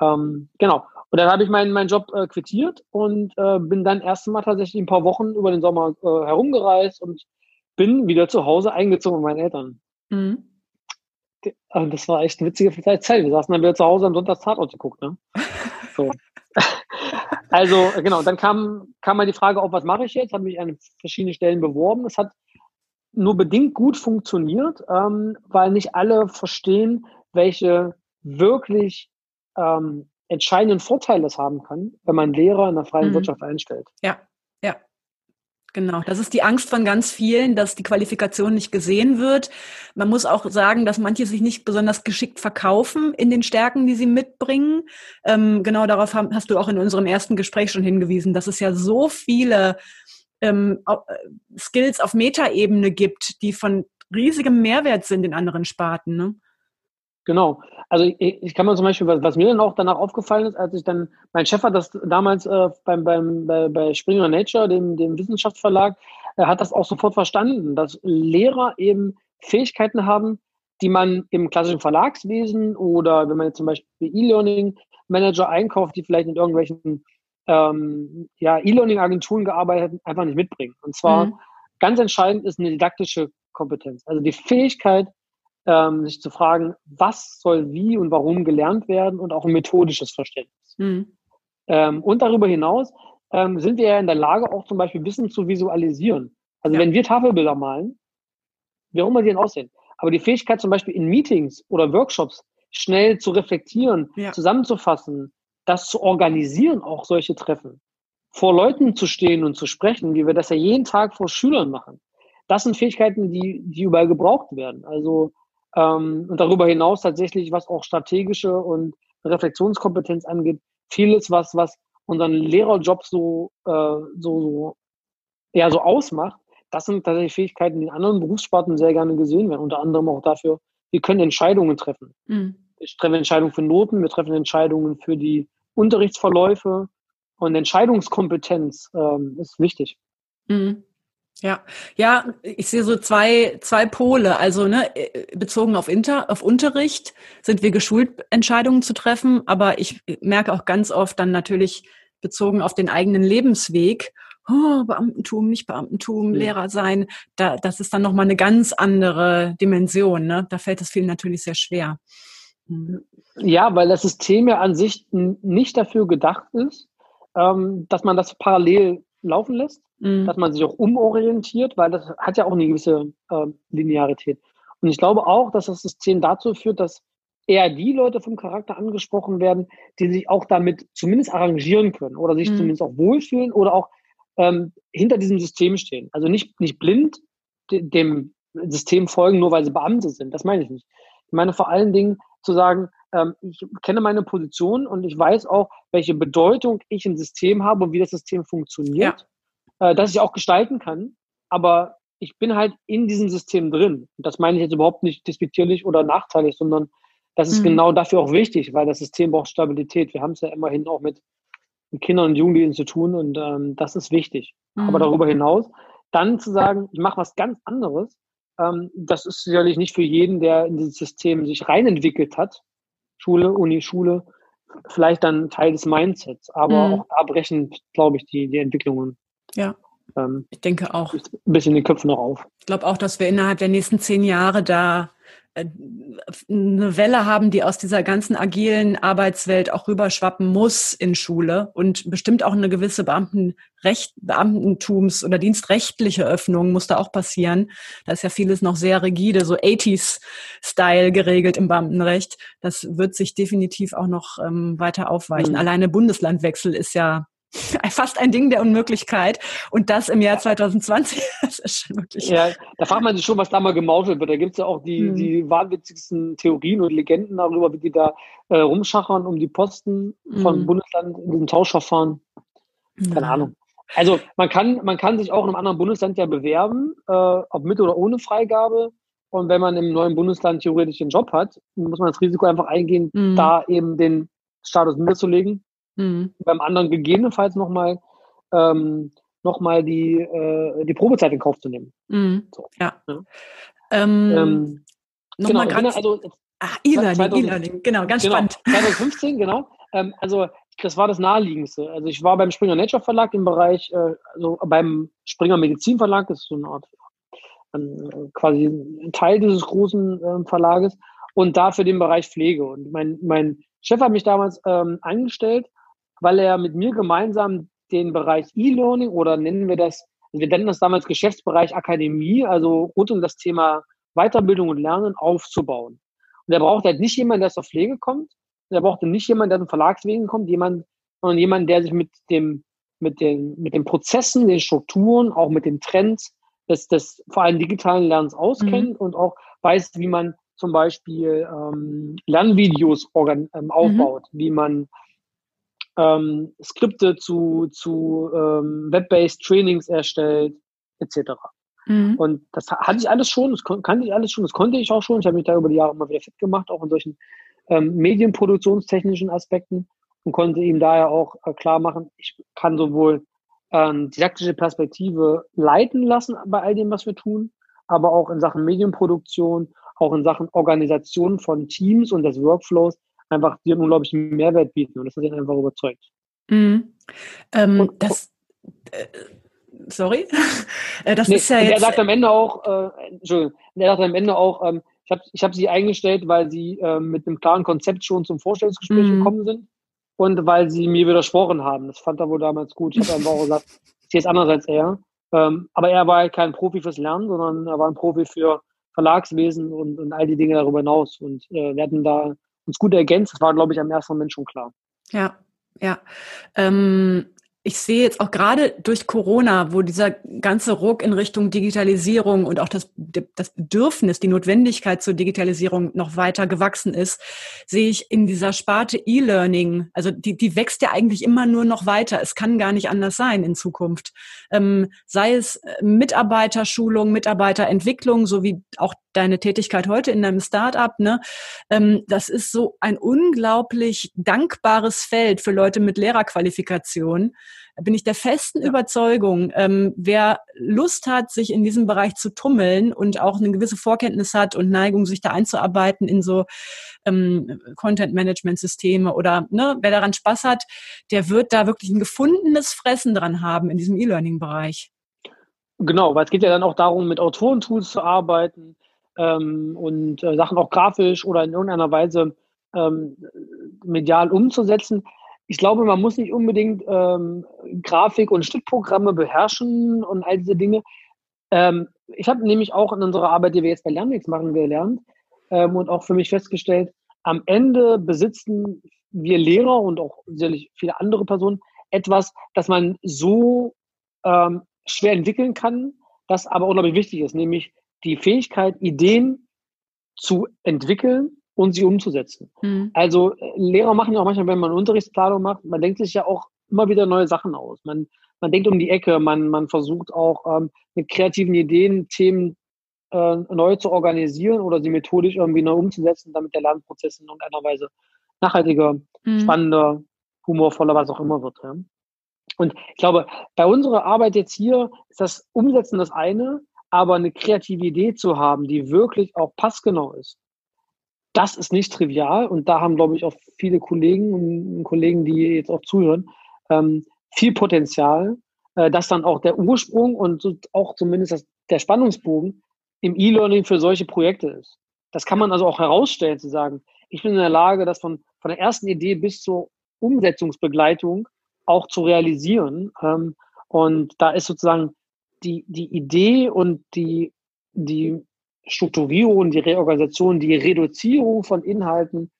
Ähm, genau. Und dann habe ich meinen, meinen Job äh, quittiert und äh, bin dann erst mal tatsächlich ein paar Wochen über den Sommer äh, herumgereist und bin wieder zu Hause eingezogen mit meinen Eltern. Mhm. Also das war echt eine witzige Zeit. Wir saßen dann wieder zu Hause am Sonntag Tatort geguckt. Ne? So. Also genau, dann kam, kam mal die Frage auf, was mache ich jetzt? Habe mich an verschiedenen Stellen beworben. Es hat nur bedingt gut funktioniert, ähm, weil nicht alle verstehen, welche wirklich ähm, entscheidenden Vorteile es haben kann, wenn man Lehrer in der freien mhm. Wirtschaft einstellt. Ja. Genau, das ist die Angst von ganz vielen, dass die Qualifikation nicht gesehen wird. Man muss auch sagen, dass manche sich nicht besonders geschickt verkaufen in den Stärken, die sie mitbringen. Ähm, genau darauf hast du auch in unserem ersten Gespräch schon hingewiesen, dass es ja so viele ähm, äh, Skills auf Metaebene gibt, die von riesigem Mehrwert sind in anderen Sparten. Ne? Genau. Also ich, ich, kann mal zum Beispiel, was, was, mir dann auch danach aufgefallen ist, als ich dann, mein Chef hat das damals äh, beim, beim, bei, bei Springer Nature, dem, dem Wissenschaftsverlag, er hat das auch sofort verstanden, dass Lehrer eben Fähigkeiten haben, die man im klassischen Verlagswesen oder wenn man jetzt zum Beispiel E-Learning-Manager einkauft, die vielleicht in irgendwelchen ähm, ja, E-Learning-Agenturen gearbeitet haben, einfach nicht mitbringen. Und zwar mhm. ganz entscheidend ist eine didaktische Kompetenz. Also die Fähigkeit, ähm, sich zu fragen, was soll wie und warum gelernt werden und auch ein methodisches Verständnis. Mhm. Ähm, und darüber hinaus ähm, sind wir ja in der Lage, auch zum Beispiel Wissen zu visualisieren. Also ja. wenn wir Tafelbilder malen, wie auch immer die denn aussehen, aber die Fähigkeit zum Beispiel in Meetings oder Workshops schnell zu reflektieren, ja. zusammenzufassen, das zu organisieren, auch solche Treffen, vor Leuten zu stehen und zu sprechen, wie wir das ja jeden Tag vor Schülern machen. Das sind Fähigkeiten, die, die überall gebraucht werden. Also ähm, und darüber hinaus tatsächlich, was auch strategische und Reflexionskompetenz angeht, vieles, was, was unseren Lehrerjob so, äh, so, so, ja, so ausmacht, das sind tatsächlich Fähigkeiten, die in anderen Berufssparten sehr gerne gesehen werden. Unter anderem auch dafür, wir können Entscheidungen treffen. Mhm. Wir treffen Entscheidungen für Noten, wir treffen Entscheidungen für die Unterrichtsverläufe und Entscheidungskompetenz ähm, ist wichtig. Mhm. Ja, ja, ich sehe so zwei, zwei Pole. Also ne, bezogen auf, Inter, auf Unterricht sind wir geschult, Entscheidungen zu treffen, aber ich merke auch ganz oft dann natürlich bezogen auf den eigenen Lebensweg, oh, Beamtentum, nicht Beamtentum, ja. Lehrer sein, da, das ist dann nochmal eine ganz andere Dimension. Ne? Da fällt es vielen natürlich sehr schwer. Mhm. Ja, weil das System ja an sich nicht dafür gedacht ist, ähm, dass man das parallel laufen lässt, mhm. dass man sich auch umorientiert, weil das hat ja auch eine gewisse äh, Linearität. Und ich glaube auch, dass das System dazu führt, dass eher die Leute vom Charakter angesprochen werden, die sich auch damit zumindest arrangieren können oder sich mhm. zumindest auch wohlfühlen oder auch ähm, hinter diesem System stehen. Also nicht, nicht blind dem System folgen, nur weil sie Beamte sind. Das meine ich nicht. Ich meine vor allen Dingen zu sagen, ähm, ich kenne meine Position und ich weiß auch, welche Bedeutung ich im System habe und wie das System funktioniert, ja. Äh, dass ich auch gestalten kann. Aber ich bin halt in diesem System drin. Und das meine ich jetzt überhaupt nicht despektierlich oder nachteilig, sondern das ist mhm. genau dafür auch wichtig, weil das System braucht Stabilität. Wir haben es ja immerhin auch mit, mit Kindern und Jugendlichen zu tun und ähm, das ist wichtig. Mhm. Aber darüber hinaus, dann zu sagen, ich mache was ganz anderes, ähm, das ist sicherlich nicht für jeden, der in dieses System sich reinentwickelt hat, Schule, Uni, Schule, vielleicht dann Teil des Mindsets. Aber mhm. auch da brechen, glaube ich, die, die Entwicklungen. Ja. Ähm, ich denke auch. Ein bisschen den Köpfen noch auf. Ich glaube auch, dass wir innerhalb der nächsten zehn Jahre da äh, eine Welle haben, die aus dieser ganzen agilen Arbeitswelt auch rüberschwappen muss in Schule und bestimmt auch eine gewisse Beamtenrecht, Beamtentums- oder dienstrechtliche Öffnung muss da auch passieren. Da ist ja vieles noch sehr rigide, so 80s-Style geregelt im Beamtenrecht. Das wird sich definitiv auch noch ähm, weiter aufweichen. Mhm. Alleine Bundeslandwechsel ist ja fast ein Ding der Unmöglichkeit. Und das im Jahr 2020, das ist schon wirklich. Ja, da fragt man sich schon, was da mal gemauschelt wird. Da gibt es ja auch die, mhm. die wahnwitzigsten Theorien und Legenden darüber, wie die da äh, rumschachern um die Posten von Bundesland in diesem Tauschverfahren. Keine ja. Ahnung. Also man kann, man kann sich auch in einem anderen Bundesland ja bewerben, äh, ob mit oder ohne Freigabe. Und wenn man im neuen Bundesland theoretisch den Job hat, muss man das Risiko einfach eingehen, mhm. da eben den Status niederzulegen Mhm. Beim anderen gegebenenfalls nochmal ähm, noch die, äh, die Probezeit in Kauf zu nehmen. Mhm. So. Ja. ja. Ähm, ähm, Nochmal genau, ganz, also, ach, E-Learning, E-Learning, genau, ganz genau, spannend. 2015, genau. Ähm, also das war das Naheliegendste. Also ich war beim Springer Nature Verlag im Bereich, äh, also beim Springer Medizin Verlag, das ist so eine Art ähm, quasi ein Teil dieses großen äh, Verlages und da für den Bereich Pflege. Und mein, mein Chef hat mich damals ähm, eingestellt weil er mit mir gemeinsam den Bereich E-Learning oder nennen wir das, wir nennen das damals Geschäftsbereich Akademie, also rund um das Thema Weiterbildung und Lernen aufzubauen. Und er braucht halt nicht jemanden, der aus der Pflege kommt, er braucht nicht jemanden, der aus dem Verlagswesen kommt, jemand, sondern jemanden, der sich mit dem, mit den, mit den Prozessen, den Strukturen, auch mit den Trends des, des vor allem digitalen Lernens auskennt mhm. und auch weiß, wie man zum Beispiel ähm, Lernvideos organ, ähm, aufbaut, mhm. wie man ähm, Skripte zu, zu ähm, Web-based Trainings erstellt, etc. Mhm. Und das hatte ich alles schon, das kannte ich alles schon, das konnte ich auch schon. Ich habe mich da über die Jahre immer wieder fit gemacht, auch in solchen ähm, medienproduktionstechnischen Aspekten und konnte ihm daher auch äh, klar machen, ich kann sowohl ähm, didaktische Perspektive leiten lassen bei all dem, was wir tun, aber auch in Sachen Medienproduktion, auch in Sachen Organisation von Teams und des Workflows einfach dir unglaublichen Mehrwert bieten. Und das hat ihn einfach überzeugt. Mhm. Ähm, und, das, äh, sorry, äh, das nee, ist ja jetzt. Er sagt am Ende auch, äh, Entschuldigung, er sagt am Ende auch, ähm, ich habe ich hab sie eingestellt, weil sie äh, mit einem klaren Konzept schon zum Vorstellungsgespräch mhm. gekommen sind und weil sie mir widersprochen haben. Das fand er wohl damals gut. Ich habe einfach auch gesagt, ich sehe es anders als er. Ähm, aber er war halt kein Profi fürs Lernen, sondern er war ein Profi für Verlagswesen und, und all die Dinge darüber hinaus. Und äh, wir hatten da uns gut ergänzt. Das war, glaube ich, am ersten Moment schon klar. Ja, ja. Ähm, ich sehe jetzt auch gerade durch Corona, wo dieser ganze Ruck in Richtung Digitalisierung und auch das, das Bedürfnis, die Notwendigkeit zur Digitalisierung noch weiter gewachsen ist, sehe ich in dieser Sparte E-Learning, also die, die wächst ja eigentlich immer nur noch weiter. Es kann gar nicht anders sein in Zukunft. Ähm, sei es äh, Mitarbeiterschulung, Mitarbeiterentwicklung, so wie auch deine Tätigkeit heute in deinem Startup, ne? Ähm, das ist so ein unglaublich dankbares Feld für Leute mit Lehrerqualifikation bin ich der festen ja. Überzeugung, ähm, wer Lust hat, sich in diesem Bereich zu tummeln und auch eine gewisse Vorkenntnis hat und Neigung, sich da einzuarbeiten in so ähm, Content-Management-Systeme oder ne, wer daran Spaß hat, der wird da wirklich ein gefundenes Fressen dran haben in diesem E-Learning-Bereich. Genau, weil es geht ja dann auch darum, mit Autorentools zu arbeiten ähm, und äh, Sachen auch grafisch oder in irgendeiner Weise ähm, medial umzusetzen ich glaube, man muss nicht unbedingt ähm, Grafik- und Schnittprogramme beherrschen und all diese Dinge. Ähm, ich habe nämlich auch in unserer Arbeit, die wir jetzt bei Lernmix machen, gelernt ähm, und auch für mich festgestellt, am Ende besitzen wir Lehrer und auch sicherlich viele andere Personen etwas, das man so ähm, schwer entwickeln kann, das aber unglaublich wichtig ist, nämlich die Fähigkeit, Ideen zu entwickeln und sie umzusetzen. Mhm. Also äh, Lehrer machen ja auch manchmal, wenn man Unterrichtsplanung macht, man denkt sich ja auch immer wieder neue Sachen aus. Man, man denkt um die Ecke, man, man versucht auch ähm, mit kreativen Ideen Themen äh, neu zu organisieren oder sie methodisch irgendwie neu umzusetzen, damit der Lernprozess in irgendeiner Weise nachhaltiger, mhm. spannender, humorvoller, was auch immer wird. Ja. Und ich glaube, bei unserer Arbeit jetzt hier ist das Umsetzen das eine, aber eine kreative Idee zu haben, die wirklich auch passgenau ist, das ist nicht trivial und da haben, glaube ich, auch viele Kollegen und Kollegen, die jetzt auch zuhören, ähm, viel Potenzial, äh, dass dann auch der Ursprung und auch zumindest der Spannungsbogen im E-Learning für solche Projekte ist. Das kann man also auch herausstellen, zu sagen, ich bin in der Lage, das von, von der ersten Idee bis zur Umsetzungsbegleitung auch zu realisieren. Ähm, und da ist sozusagen die, die Idee und die, die Strukturierung, die Reorganisation, die Reduzierung von Inhalten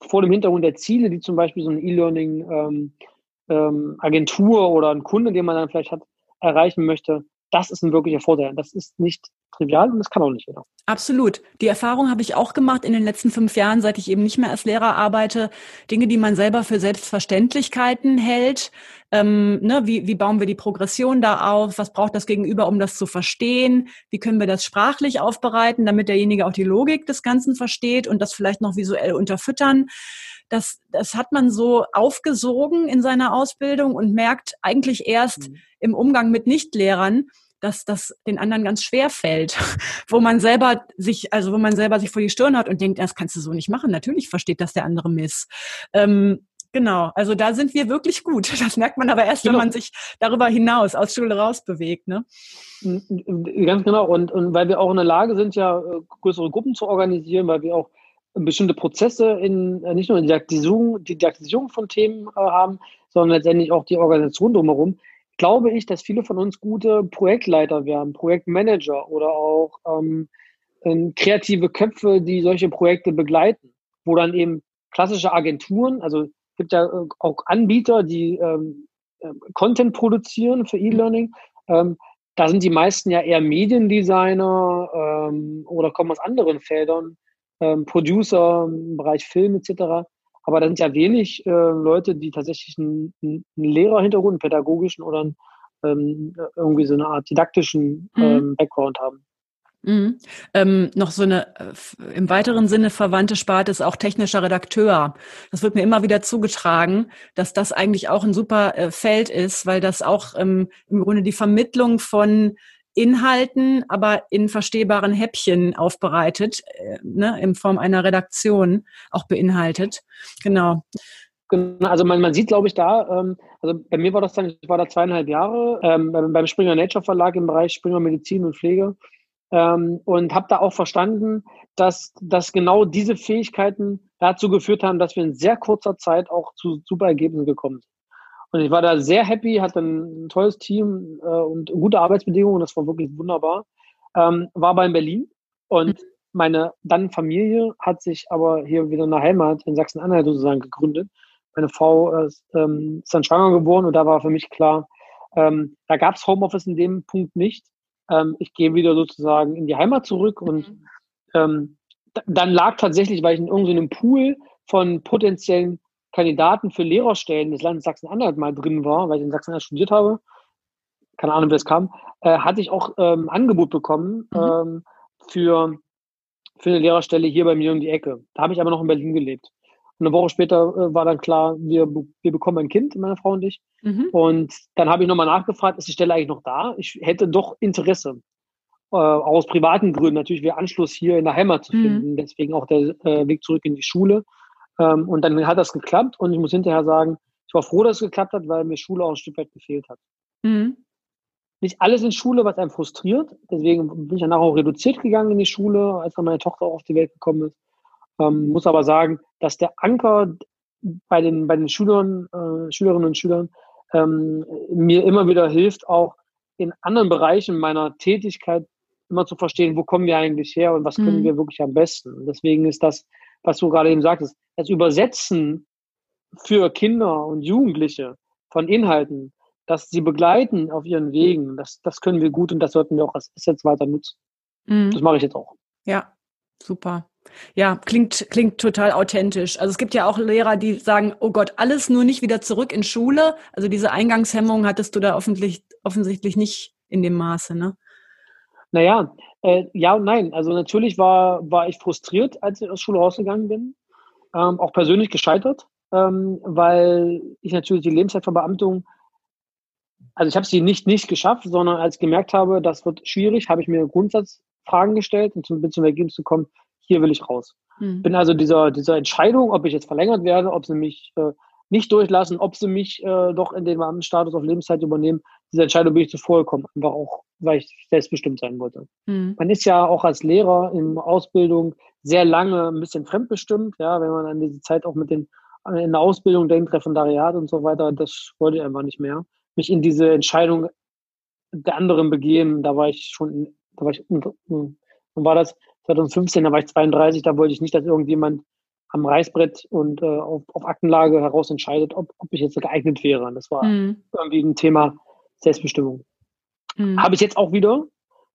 vor dem Hintergrund der Ziele, die zum Beispiel so eine E-Learning-Agentur ähm, ähm, oder ein Kunde, den man dann vielleicht hat, erreichen möchte, das ist ein wirklicher Vorteil. Das ist nicht trivial und das kann auch nicht jeder. Absolut. Die Erfahrung habe ich auch gemacht in den letzten fünf Jahren, seit ich eben nicht mehr als Lehrer arbeite. Dinge, die man selber für Selbstverständlichkeiten hält. Ähm, ne, wie, wie bauen wir die Progression da auf? Was braucht das Gegenüber, um das zu verstehen? Wie können wir das sprachlich aufbereiten, damit derjenige auch die Logik des Ganzen versteht und das vielleicht noch visuell unterfüttern? Das, das hat man so aufgesogen in seiner Ausbildung und merkt eigentlich erst mhm. im Umgang mit Nichtlehrern, dass das den anderen ganz schwer fällt, wo man selber sich, also wo man selber sich vor die Stirn hat und denkt, das kannst du so nicht machen. Natürlich versteht das der andere Miss. Ähm, genau, also da sind wir wirklich gut. Das merkt man aber erst, genau. wenn man sich darüber hinaus aus Schule raus bewegt. Ne? Ganz genau. Und, und weil wir auch in der Lage sind, ja äh, größere Gruppen zu organisieren, weil wir auch bestimmte Prozesse in äh, nicht nur in der die Didaktisierung von Themen äh, haben, sondern letztendlich auch die Organisation drumherum, glaube ich, dass viele von uns gute Projektleiter werden, Projektmanager oder auch ähm, ähm, kreative Köpfe, die solche Projekte begleiten, wo dann eben klassische Agenturen, also es gibt ja äh, auch Anbieter, die ähm, äh, Content produzieren für E-Learning. Ähm, da sind die meisten ja eher Mediendesigner ähm, oder kommen aus anderen Feldern ähm, Producer im Bereich Film etc. Aber da sind ja wenig äh, Leute, die tatsächlich einen, einen Lehrerhintergrund, einen pädagogischen oder einen ähm, irgendwie so eine Art didaktischen mhm. ähm, Background haben. Mhm. Ähm, noch so eine äh, im weiteren Sinne verwandte Sparte ist auch technischer Redakteur. Das wird mir immer wieder zugetragen, dass das eigentlich auch ein super äh, Feld ist, weil das auch ähm, im Grunde die Vermittlung von Inhalten, aber in verstehbaren Häppchen aufbereitet, äh, ne, in Form einer Redaktion auch beinhaltet. Genau. Genau, also man, man sieht, glaube ich, da, ähm, also bei mir war das dann, ich war da zweieinhalb Jahre ähm, beim Springer Nature Verlag im Bereich Springer Medizin und Pflege ähm, und habe da auch verstanden, dass, dass genau diese Fähigkeiten dazu geführt haben, dass wir in sehr kurzer Zeit auch zu super Ergebnissen gekommen sind. Und ich war da sehr happy, hatte ein tolles Team äh, und gute Arbeitsbedingungen, das war wirklich wunderbar. Ähm, war aber in Berlin und mhm. meine dann Familie hat sich aber hier wieder in der Heimat in Sachsen-Anhalt sozusagen gegründet. Meine Frau äh, ähm, ist dann schwanger geworden und da war für mich klar, ähm, da gab es Homeoffice in dem Punkt nicht. Ähm, ich gehe wieder sozusagen in die Heimat zurück und mhm. ähm, dann lag tatsächlich, weil ich in irgendeinem Pool von potenziellen Kandidaten für Lehrerstellen des Landes Sachsen-Anhalt mal drin war, weil ich in Sachsen-Anhalt studiert habe, keine Ahnung, wie es kam, äh, hatte ich auch ähm, Angebot bekommen mhm. ähm, für, für eine Lehrerstelle hier bei mir um die Ecke. Da habe ich aber noch in Berlin gelebt. Und eine Woche später äh, war dann klar, wir, wir bekommen ein Kind, meine Frau und ich. Mhm. Und dann habe ich nochmal nachgefragt, ist die Stelle eigentlich noch da? Ich hätte doch Interesse. Äh, aus privaten Gründen natürlich, wir Anschluss hier in der Heimat zu mhm. finden. Mhm. Deswegen auch der äh, Weg zurück in die Schule. Ähm, und dann hat das geklappt. Und ich muss hinterher sagen, ich war froh, dass es geklappt hat, weil mir Schule auch ein Stück weit gefehlt hat. Mhm. Nicht alles in Schule, was einem frustriert. Deswegen bin ich danach auch reduziert gegangen in die Schule, als dann meine Tochter auch auf die Welt gekommen ist. Ähm, muss aber sagen, dass der Anker bei den, bei den Schülern, äh, Schülerinnen und Schülern ähm, mir immer wieder hilft, auch in anderen Bereichen meiner Tätigkeit immer zu verstehen, wo kommen wir eigentlich her und was können mhm. wir wirklich am besten. Und deswegen ist das, was du gerade eben sagtest, das Übersetzen für Kinder und Jugendliche von Inhalten, dass sie begleiten auf ihren Wegen, das, das können wir gut und das sollten wir auch als Assets weiter nutzen. Mhm. Das mache ich jetzt auch. Ja, super. Ja, klingt, klingt total authentisch. Also es gibt ja auch Lehrer, die sagen, oh Gott, alles nur nicht wieder zurück in Schule. Also diese Eingangshemmung hattest du da offensichtlich, offensichtlich nicht in dem Maße, ne? Naja, äh, ja und nein. Also natürlich war, war ich frustriert, als ich aus Schule rausgegangen bin. Ähm, auch persönlich gescheitert, ähm, weil ich natürlich die Lebenszeitverbeamtung, also ich habe sie nicht nicht geschafft, sondern als ich gemerkt habe, das wird schwierig, habe ich mir Grundsatzfragen gestellt und zum, bin zum Ergebnis gekommen, hier will ich raus. Mhm. Bin also dieser, dieser Entscheidung, ob ich jetzt verlängert werde, ob sie mich äh, nicht durchlassen, ob sie mich äh, doch in den Beamtenstatus auf Lebenszeit übernehmen, diese Entscheidung bin ich zuvor gekommen, einfach auch, weil ich selbstbestimmt sein wollte. Mhm. Man ist ja auch als Lehrer in Ausbildung sehr lange ein bisschen fremdbestimmt, ja, wenn man an diese Zeit auch mit den in der Ausbildung denkt, Referendariat und so weiter, das wollte ich einfach nicht mehr. Mich in diese Entscheidung der anderen begeben, da war ich schon, da war ich, und war das 2015, da war ich 32, da wollte ich nicht, dass irgendjemand am Reißbrett und äh, auf, auf Aktenlage heraus entscheidet, ob, ob ich jetzt geeignet wäre. Das war mhm. irgendwie ein Thema Selbstbestimmung. Mhm. Habe ich jetzt auch wieder,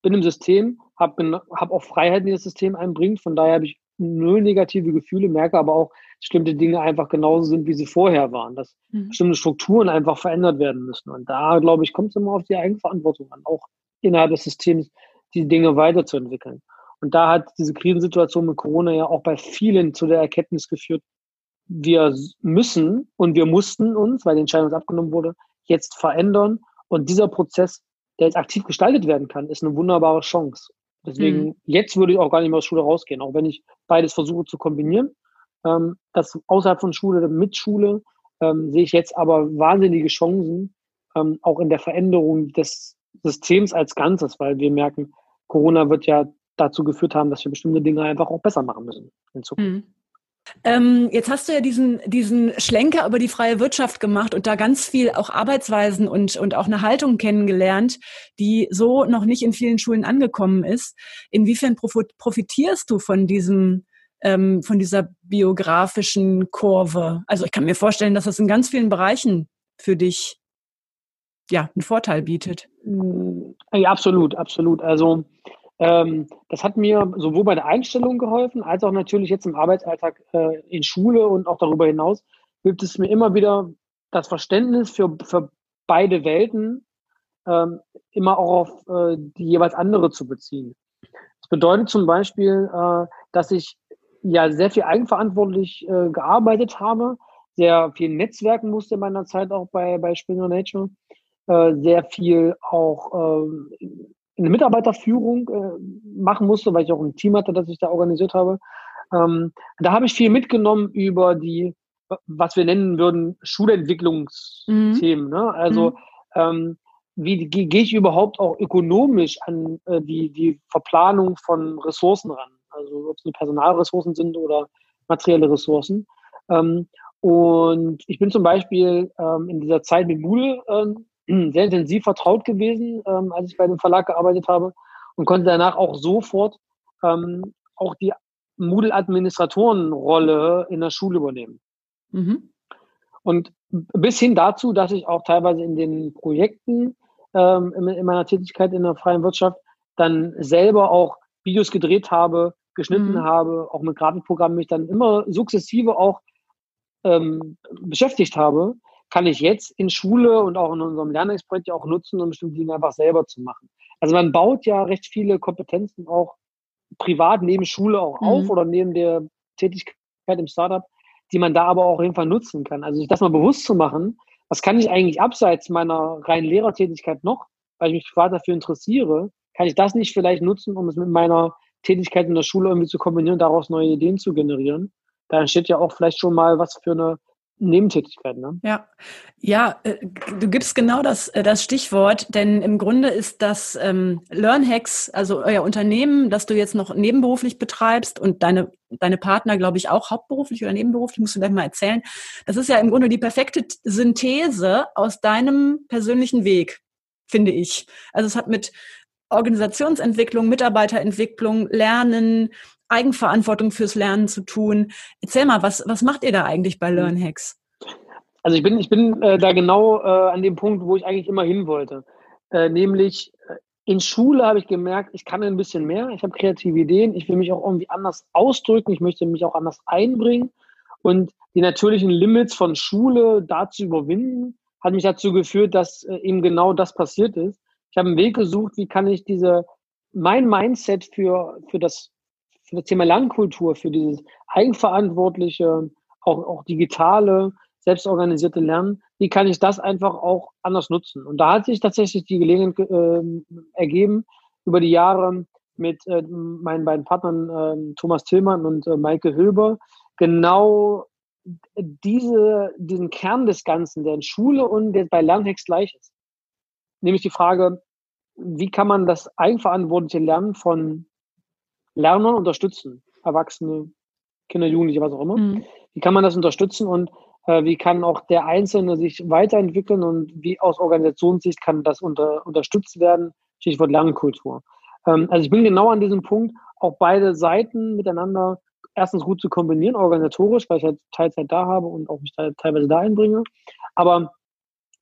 bin im System, habe hab auch Freiheiten, die das System einbringt. Von daher habe ich null negative Gefühle, merke aber auch, dass bestimmte Dinge einfach genauso sind, wie sie vorher waren, dass mhm. bestimmte Strukturen einfach verändert werden müssen. Und da, glaube ich, kommt es immer auf die Eigenverantwortung an, auch innerhalb des Systems die Dinge weiterzuentwickeln. Und da hat diese Krisensituation mit Corona ja auch bei vielen zu der Erkenntnis geführt, wir müssen und wir mussten uns, weil die Entscheidung abgenommen wurde, jetzt verändern. Und dieser Prozess, der jetzt aktiv gestaltet werden kann, ist eine wunderbare Chance. Deswegen, mhm. jetzt würde ich auch gar nicht mehr aus Schule rausgehen, auch wenn ich beides versuche zu kombinieren. Ähm, das außerhalb von Schule, mit Schule, ähm, sehe ich jetzt aber wahnsinnige Chancen, ähm, auch in der Veränderung des Systems als Ganzes, weil wir merken, Corona wird ja dazu geführt haben, dass wir bestimmte Dinge einfach auch besser machen müssen in Zukunft. Mhm. Ähm, jetzt hast du ja diesen, diesen Schlenker über die freie Wirtschaft gemacht und da ganz viel auch Arbeitsweisen und, und auch eine Haltung kennengelernt, die so noch nicht in vielen Schulen angekommen ist. Inwiefern profitierst du von diesem, ähm, von dieser biografischen Kurve? Also ich kann mir vorstellen, dass das in ganz vielen Bereichen für dich ja einen Vorteil bietet. Ja, absolut, absolut. Also ähm, das hat mir sowohl bei der Einstellung geholfen, als auch natürlich jetzt im Arbeitsalltag äh, in Schule und auch darüber hinaus hilft es mir immer wieder, das Verständnis für, für beide Welten ähm, immer auch auf äh, die jeweils andere zu beziehen. Das bedeutet zum Beispiel, äh, dass ich ja sehr viel eigenverantwortlich äh, gearbeitet habe, sehr viel netzwerken musste in meiner Zeit auch bei, bei Springer Nature, äh, sehr viel auch äh, in der Mitarbeiterführung äh, machen musste, weil ich auch ein Team hatte, das ich da organisiert habe. Ähm, da habe ich viel mitgenommen über die, was wir nennen würden, Schulentwicklungsthemen. Mhm. Ne? Also mhm. ähm, wie gehe ich überhaupt auch ökonomisch an äh, die, die Verplanung von Ressourcen ran? Also ob es nur Personalressourcen sind oder materielle Ressourcen. Ähm, und ich bin zum Beispiel ähm, in dieser Zeit mit Moodle ähm, sehr intensiv vertraut gewesen, ähm, als ich bei dem Verlag gearbeitet habe und konnte danach auch sofort ähm, auch die Moodle-Administratorenrolle in der Schule übernehmen. Mhm. Und bis hin dazu, dass ich auch teilweise in den Projekten ähm, in, in, meiner Tätigkeit in der freien Wirtschaft dann selber auch Videos gedreht habe, geschnitten mhm. habe, auch mit Grafikprogrammen mich dann immer sukzessive auch ähm, beschäftigt habe, kann ich jetzt in Schule und auch in unserem Lernexprojekt ja auch nutzen, um bestimmte Dinge einfach selber zu machen. Also man baut ja recht viele Kompetenzen auch privat neben Schule auch mhm. auf oder neben der Tätigkeit im Startup, die man da aber auch auf jeden Fall nutzen kann. Also sich das mal bewusst zu machen, was kann ich eigentlich abseits meiner reinen Lehrertätigkeit noch, weil ich mich privat dafür interessiere, kann ich das nicht vielleicht nutzen, um es mit meiner Tätigkeit in der Schule irgendwie zu kombinieren, daraus neue Ideen zu generieren? Da entsteht ja auch vielleicht schon mal was für eine Nebentätigkeit, ne? Ja, ja, äh, du gibst genau das, äh, das Stichwort, denn im Grunde ist das ähm, LearnHacks, also euer Unternehmen, das du jetzt noch nebenberuflich betreibst und deine, deine Partner, glaube ich, auch hauptberuflich oder nebenberuflich, musst du gleich mal erzählen. Das ist ja im Grunde die perfekte Synthese aus deinem persönlichen Weg, finde ich. Also es hat mit Organisationsentwicklung, Mitarbeiterentwicklung, Lernen, Eigenverantwortung fürs Lernen zu tun. Erzähl mal, was, was macht ihr da eigentlich bei mhm. LearnHacks? Also ich bin, ich bin äh, da genau äh, an dem Punkt, wo ich eigentlich immer hin wollte. Äh, nämlich äh, in Schule habe ich gemerkt, ich kann ein bisschen mehr, ich habe kreative Ideen, ich will mich auch irgendwie anders ausdrücken, ich möchte mich auch anders einbringen. Und die natürlichen Limits von Schule da zu überwinden, hat mich dazu geführt, dass äh, eben genau das passiert ist. Ich habe einen Weg gesucht, wie kann ich diese, mein Mindset für, für das für das Thema Lernkultur, für dieses eigenverantwortliche, auch, auch digitale, selbstorganisierte Lernen, wie kann ich das einfach auch anders nutzen? Und da hat sich tatsächlich die Gelegenheit äh, ergeben, über die Jahre mit äh, meinen beiden Partnern äh, Thomas Tillmann und äh, Maike Hilber genau diese, diesen Kern des Ganzen, der in Schule und der bei Lerntext gleich ist. Nämlich die Frage, wie kann man das eigenverantwortliche Lernen von Lernern unterstützen, Erwachsene, Kinder, Jugendliche, was auch immer. Mhm. Wie kann man das unterstützen und äh, wie kann auch der Einzelne sich weiterentwickeln und wie aus Organisationssicht kann das unter, unterstützt werden? Stichwort Lernkultur. Ähm, also ich bin genau an diesem Punkt, auch beide Seiten miteinander erstens gut zu kombinieren, organisatorisch, weil ich halt Teilzeit da habe und auch mich teilweise da einbringe. Aber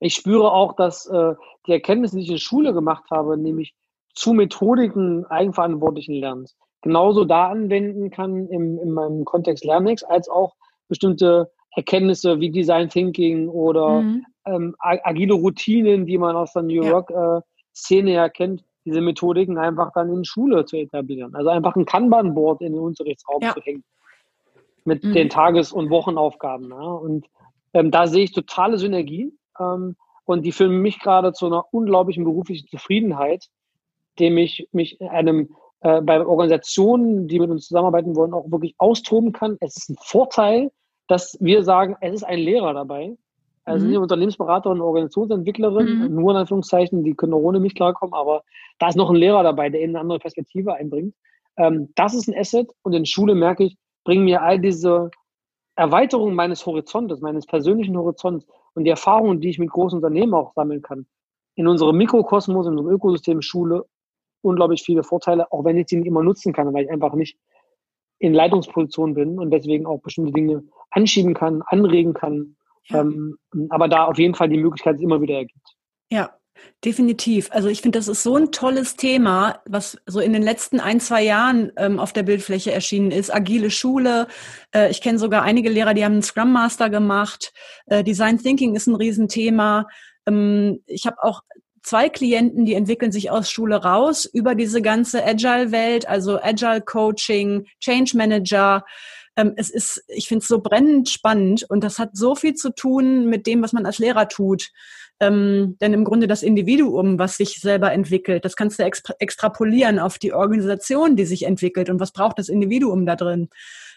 ich spüre auch, dass äh, die Erkenntnisse, die ich in Schule gemacht habe, nämlich zu Methodiken eigenverantwortlichen Lernens, genauso da anwenden kann im, in meinem Kontext Lernix, als auch bestimmte Erkenntnisse wie Design Thinking oder mhm. ähm, agile Routinen, die man aus der New York ja. äh, Szene ja kennt, diese Methodiken einfach dann in Schule zu etablieren. Also einfach ein Kanban-Board in den Unterrichtsraum ja. zu hängen mit mhm. den Tages- und Wochenaufgaben. Ja. Und ähm, da sehe ich totale Synergien ähm, und die führen mich gerade zu einer unglaublichen beruflichen Zufriedenheit, dem ich mich in einem äh, bei Organisationen, die mit uns zusammenarbeiten wollen, auch wirklich austoben kann. Es ist ein Vorteil, dass wir sagen, es ist ein Lehrer dabei. Also mhm. nicht Unternehmensberaterin, Organisationsentwicklerin, mhm. nur in Anführungszeichen, die können auch ohne mich klarkommen, aber da ist noch ein Lehrer dabei, der eben eine andere Perspektive einbringt. Ähm, das ist ein Asset und in Schule merke ich, bringen mir all diese Erweiterungen meines Horizontes, meines persönlichen Horizonts und die Erfahrungen, die ich mit großen Unternehmen auch sammeln kann, in unserem Mikrokosmos, in unserem Ökosystem Schule unglaublich viele Vorteile, auch wenn ich sie nicht immer nutzen kann, weil ich einfach nicht in Leitungsposition bin und deswegen auch bestimmte Dinge anschieben kann, anregen kann. Ja. Ähm, aber da auf jeden Fall die Möglichkeit immer wieder ergibt. Ja, Definitiv. Also ich finde, das ist so ein tolles Thema, was so in den letzten ein, zwei Jahren ähm, auf der Bildfläche erschienen ist. Agile Schule. Äh, ich kenne sogar einige Lehrer, die haben einen Scrum Master gemacht. Äh, Design Thinking ist ein Riesenthema. Ähm, ich habe auch zwei Klienten, die entwickeln sich aus Schule raus über diese ganze Agile-Welt, also Agile Coaching, Change Manager. Ähm, es ist, ich finde es so brennend spannend und das hat so viel zu tun mit dem, was man als Lehrer tut. Ähm, denn im Grunde das Individuum, was sich selber entwickelt, das kannst du extra extrapolieren auf die Organisation, die sich entwickelt und was braucht das Individuum da drin.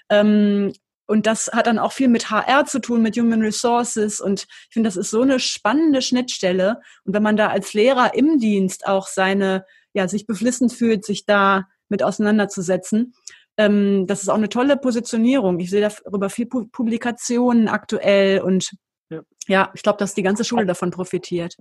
Ähm, und das hat dann auch viel mit HR zu tun, mit Human Resources. Und ich finde, das ist so eine spannende Schnittstelle. Und wenn man da als Lehrer im Dienst auch seine, ja, sich beflissen fühlt, sich da mit auseinanderzusetzen, ähm, das ist auch eine tolle Positionierung. Ich sehe darüber viel Publikationen aktuell und ja, ja ich glaube, dass die ganze Schule davon profitiert.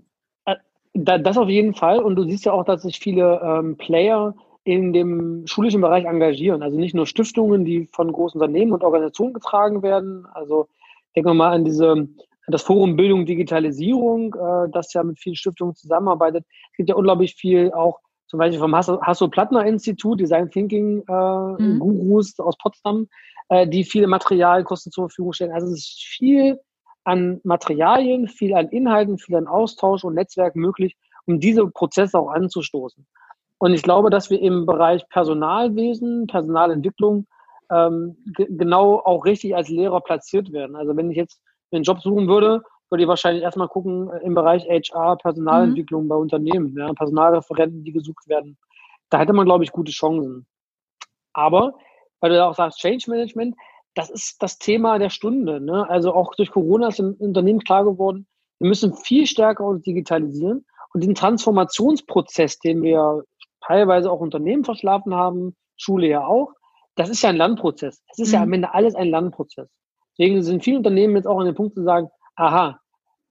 Äh, das auf jeden Fall. Und du siehst ja auch, dass sich viele ähm, Player in dem schulischen Bereich engagieren. Also nicht nur Stiftungen, die von großen Unternehmen und Organisationen getragen werden. Also denken wir mal an diese das Forum Bildung Digitalisierung, äh, das ja mit vielen Stiftungen zusammenarbeitet. Es gibt ja unglaublich viel auch zum Beispiel vom Hasso-Plattner-Institut, Design Thinking äh, mhm. Gurus aus Potsdam, äh, die viele Materialkosten zur Verfügung stellen. Also es ist viel an Materialien, viel an Inhalten, viel an Austausch und Netzwerk möglich, um diese Prozesse auch anzustoßen. Und ich glaube, dass wir im Bereich Personalwesen, Personalentwicklung ähm, genau auch richtig als Lehrer platziert werden. Also wenn ich jetzt einen Job suchen würde, würde ich wahrscheinlich erstmal gucken äh, im Bereich HR, Personalentwicklung mhm. bei Unternehmen, ja, Personalreferenten, die gesucht werden. Da hätte man, glaube ich, gute Chancen. Aber, weil du auch sagst, Change Management, das ist das Thema der Stunde. Ne? Also auch durch Corona ist im Unternehmen klar geworden, wir müssen viel stärker uns digitalisieren und den Transformationsprozess, den wir teilweise auch Unternehmen verschlafen haben, Schule ja auch. Das ist ja ein Lernprozess. Es ist mhm. ja am Ende alles ein Lernprozess. Deswegen sind viele Unternehmen jetzt auch an dem Punkt zu sagen, aha,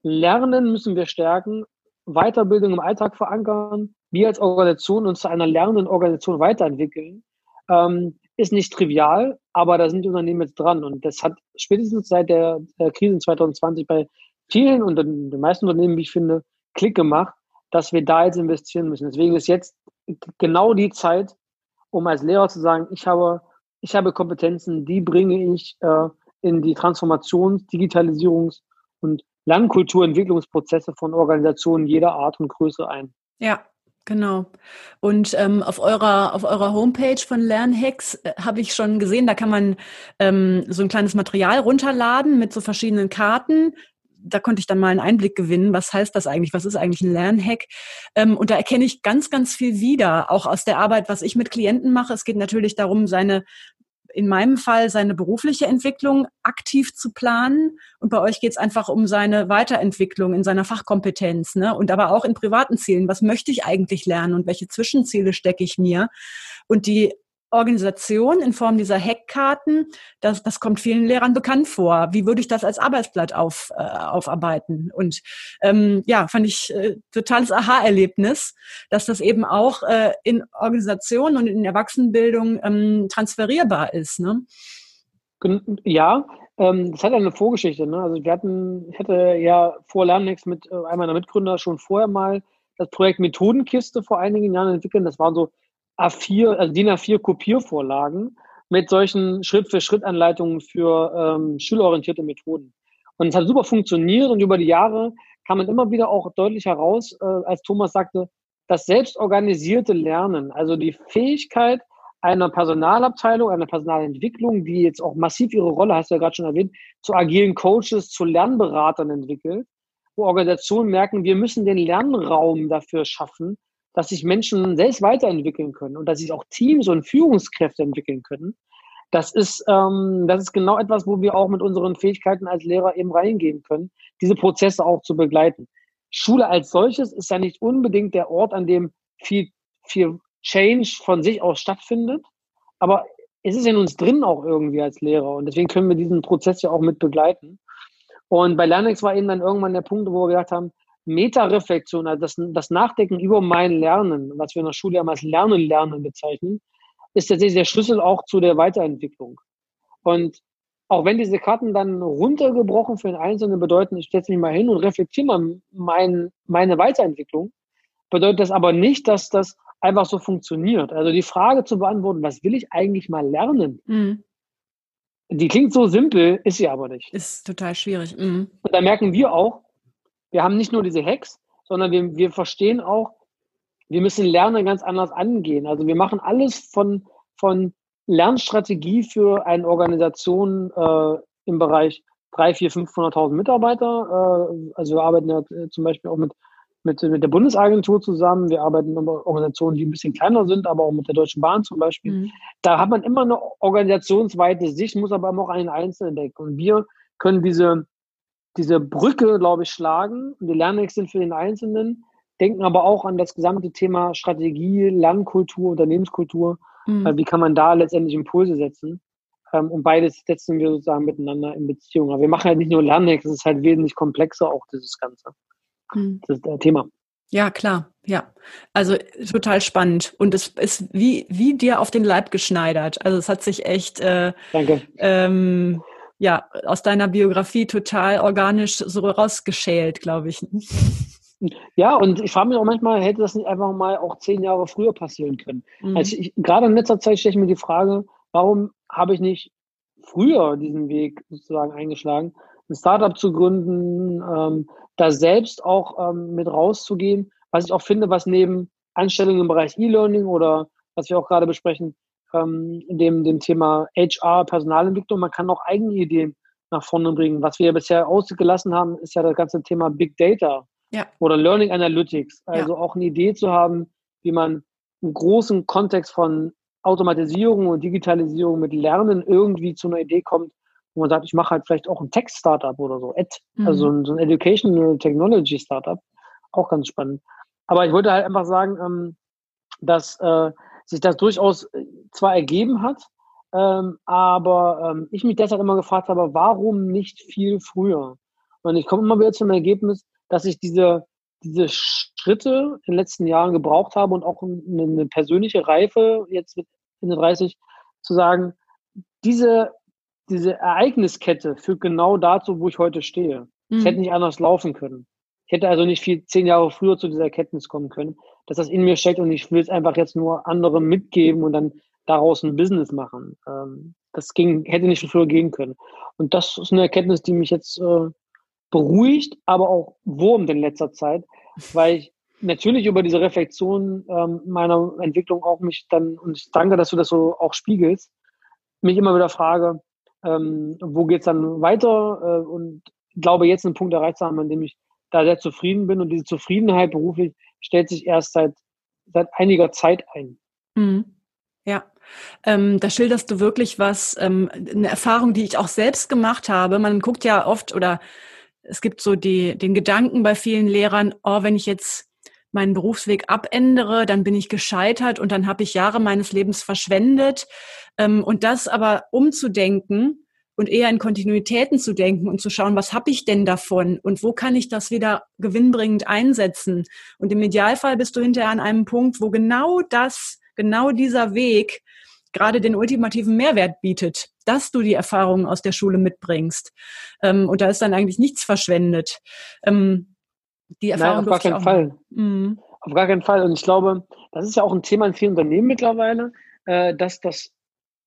Lernen müssen wir stärken, Weiterbildung im Alltag verankern, wir als Organisation uns zu einer lernenden Organisation weiterentwickeln, ähm, ist nicht trivial, aber da sind die Unternehmen jetzt dran. Und das hat spätestens seit der, der Krise 2020 bei vielen und den meisten Unternehmen, wie ich finde, Klick gemacht, dass wir da jetzt investieren müssen. Deswegen ist jetzt genau die Zeit, um als Lehrer zu sagen, ich habe, ich habe Kompetenzen, die bringe ich äh, in die Transformations-, Digitalisierungs- und Lernkulturentwicklungsprozesse von Organisationen jeder Art und Größe ein. Ja, Genau. Und ähm, auf eurer auf eurer Homepage von Lernhacks äh, habe ich schon gesehen, da kann man ähm, so ein kleines Material runterladen mit so verschiedenen Karten, da konnte ich dann mal einen Einblick gewinnen, was heißt das eigentlich, was ist eigentlich ein Lernhack. Ähm, und da erkenne ich ganz, ganz viel wieder, auch aus der Arbeit, was ich mit Klienten mache. Es geht natürlich darum, seine in meinem Fall seine berufliche Entwicklung aktiv zu planen. Und bei euch geht es einfach um seine Weiterentwicklung in seiner Fachkompetenz. Ne? Und aber auch in privaten Zielen. Was möchte ich eigentlich lernen und welche Zwischenziele stecke ich mir? Und die Organisation in Form dieser Hackkarten, das, das kommt vielen Lehrern bekannt vor. Wie würde ich das als Arbeitsblatt auf, äh, aufarbeiten? Und ähm, ja, fand ich äh, totales Aha-Erlebnis, dass das eben auch äh, in Organisationen und in Erwachsenenbildung ähm, transferierbar ist. Ne? Ja, ähm, das hat eine Vorgeschichte. Ne? Also wir hatten, ich hatte ja vor Lernnext mit äh, einem meiner Mitgründer schon vorher mal das Projekt Methodenkiste vor einigen Jahren entwickelt. Das waren so A4, also DIN A4 Kopiervorlagen mit solchen Schritt-für-Schritt-Anleitungen für ähm, schülerorientierte Methoden. Und es hat super funktioniert und über die Jahre kam man immer wieder auch deutlich heraus, äh, als Thomas sagte, das selbstorganisierte Lernen, also die Fähigkeit einer Personalabteilung, einer Personalentwicklung, die jetzt auch massiv ihre Rolle, hast du ja gerade schon erwähnt, zu agilen Coaches, zu Lernberatern entwickelt, wo Organisationen merken, wir müssen den Lernraum dafür schaffen, dass sich Menschen selbst weiterentwickeln können und dass sich auch Teams und Führungskräfte entwickeln können. Das ist, ähm, das ist genau etwas, wo wir auch mit unseren Fähigkeiten als Lehrer eben reingehen können, diese Prozesse auch zu begleiten. Schule als solches ist ja nicht unbedingt der Ort, an dem viel, viel Change von sich aus stattfindet, aber es ist in uns drin auch irgendwie als Lehrer und deswegen können wir diesen Prozess ja auch mit begleiten. Und bei Lernex war eben dann irgendwann der Punkt, wo wir gesagt haben, Metareflexion, also das, das Nachdenken über mein Lernen, was wir in der Schule ja als Lernen, Lernen bezeichnen, ist tatsächlich der Schlüssel auch zu der Weiterentwicklung. Und auch wenn diese Karten dann runtergebrochen für den Einzelnen bedeuten, ich setze mich mal hin und reflektiere mal mein, meine Weiterentwicklung, bedeutet das aber nicht, dass das einfach so funktioniert. Also die Frage zu beantworten, was will ich eigentlich mal lernen? Mhm. Die klingt so simpel, ist sie aber nicht. Ist total schwierig. Mhm. Und da merken wir auch, wir haben nicht nur diese Hacks, sondern wir, wir verstehen auch, wir müssen Lernen ganz anders angehen. Also wir machen alles von, von Lernstrategie für eine Organisation äh, im Bereich 3, 4, 500.000 Mitarbeiter. Äh, also wir arbeiten ja äh, zum Beispiel auch mit, mit, mit der Bundesagentur zusammen. Wir arbeiten mit Organisationen, die ein bisschen kleiner sind, aber auch mit der Deutschen Bahn zum Beispiel. Mhm. Da hat man immer eine organisationsweite Sicht, muss aber auch einen Einzelnen denken. Und wir können diese, diese Brücke, glaube ich, schlagen. Und die Lernwege sind für den Einzelnen, denken aber auch an das gesamte Thema Strategie, Lernkultur, Unternehmenskultur. Mhm. Äh, wie kann man da letztendlich Impulse setzen? Ähm, und beides setzen wir sozusagen miteinander in Beziehung. Aber wir machen halt nicht nur Lernhacks, es ist halt wesentlich komplexer auch dieses Ganze. Mhm. Das ist das Thema. Ja, klar, ja. Also total spannend. Und es ist wie, wie dir auf den Leib geschneidert. Also es hat sich echt äh, Danke. Ähm, ja, aus deiner Biografie total organisch so rausgeschält, glaube ich. Ja, und ich frage mich auch manchmal, hätte das nicht einfach mal auch zehn Jahre früher passieren können? Mhm. Also ich, gerade in letzter Zeit stelle ich mir die Frage, warum habe ich nicht früher diesen Weg sozusagen eingeschlagen, ein Startup zu gründen, ähm, da selbst auch ähm, mit rauszugehen, was ich auch finde, was neben Anstellungen im Bereich E-Learning oder was wir auch gerade besprechen, ähm, dem, dem Thema HR, Personalentwicklung, man kann auch eigene Ideen nach vorne bringen. Was wir bisher ausgelassen haben, ist ja das ganze Thema Big Data ja. oder Learning Analytics. Also ja. auch eine Idee zu haben, wie man einen großen Kontext von Automatisierung und Digitalisierung mit Lernen irgendwie zu einer Idee kommt, wo man sagt, ich mache halt vielleicht auch ein Tech-Startup oder so, Ed, mhm. also so ein Educational Technology Startup, auch ganz spannend. Aber ich wollte halt einfach sagen, ähm, dass äh, sich das durchaus zwar ergeben hat, ähm, aber ähm, ich mich deshalb immer gefragt habe, warum nicht viel früher? Und ich komme immer wieder zum Ergebnis, dass ich diese, diese Schritte in den letzten Jahren gebraucht habe und auch eine, eine persönliche Reife jetzt mit in den 30 zu sagen, diese, diese Ereigniskette führt genau dazu, wo ich heute stehe. Mhm. hätte nicht anders laufen können. Ich hätte also nicht viel zehn Jahre früher zu dieser Erkenntnis kommen können, dass das in mir steckt und ich will es einfach jetzt nur anderen mitgeben und dann daraus ein Business machen. Ähm, das ging, hätte nicht früher gehen können. Und das ist eine Erkenntnis, die mich jetzt äh, beruhigt, aber auch wurmt in letzter Zeit, weil ich natürlich über diese Reflexion ähm, meiner Entwicklung auch mich dann, und ich danke, dass du das so auch spiegelst, mich immer wieder frage, ähm, wo geht's dann weiter äh, und glaube jetzt einen Punkt erreicht zu haben, an dem ich da sehr zufrieden bin und diese Zufriedenheit beruflich stellt sich erst seit, seit einiger Zeit ein. Mhm. Ja, ähm, da schilderst du wirklich was, ähm, eine Erfahrung, die ich auch selbst gemacht habe. Man guckt ja oft oder es gibt so die, den Gedanken bei vielen Lehrern, oh, wenn ich jetzt meinen Berufsweg abändere, dann bin ich gescheitert und dann habe ich Jahre meines Lebens verschwendet. Ähm, und das aber umzudenken und eher in Kontinuitäten zu denken und zu schauen, was habe ich denn davon und wo kann ich das wieder gewinnbringend einsetzen. Und im Idealfall bist du hinterher an einem Punkt, wo genau das, genau dieser Weg gerade den ultimativen Mehrwert bietet, dass du die Erfahrungen aus der Schule mitbringst. Ähm, und da ist dann eigentlich nichts verschwendet. Ähm, die Erfahrung Nein, auf gar keinen Fall. Mhm. Auf gar keinen Fall. Und ich glaube, das ist ja auch ein Thema in vielen Unternehmen mittlerweile, äh, dass das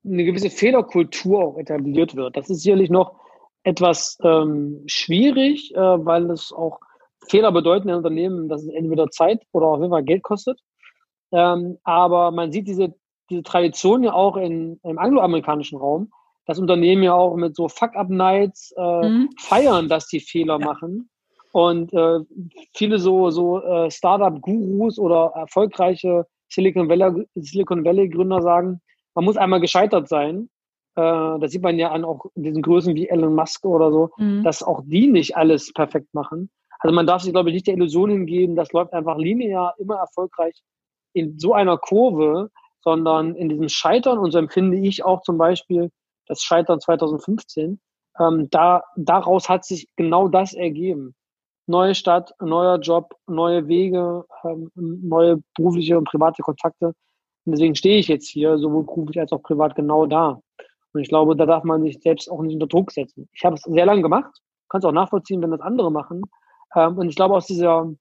eine gewisse Fehlerkultur auch etabliert wird. Das ist sicherlich noch etwas ähm, schwierig, äh, weil es auch Fehler bedeuten in Unternehmen, dass es entweder Zeit oder auf jeden Fall Geld kostet. Ähm, aber man sieht diese, diese Tradition ja auch in, im angloamerikanischen Raum, dass Unternehmen ja auch mit so Fuck-Up-Nights äh, mhm. feiern, dass die Fehler ja. machen und äh, viele so, so äh, Startup-Gurus oder erfolgreiche Silicon Valley, Silicon Valley Gründer sagen, man muss einmal gescheitert sein. Äh, das sieht man ja an auch diesen Größen wie Elon Musk oder so, mhm. dass auch die nicht alles perfekt machen. Also man darf sich, glaube ich, nicht der Illusion hingeben, das läuft einfach linear immer erfolgreich in so einer Kurve, sondern in diesem Scheitern, und so empfinde ich auch zum Beispiel das Scheitern 2015, ähm, da, daraus hat sich genau das ergeben neue Stadt, neuer Job, neue Wege, ähm, neue berufliche und private Kontakte. Und deswegen stehe ich jetzt hier, sowohl beruflich als auch privat, genau da. Und ich glaube, da darf man sich selbst auch nicht unter Druck setzen. Ich habe es sehr lange gemacht, kann es auch nachvollziehen, wenn das andere machen. Ähm, und ich glaube, aus dieser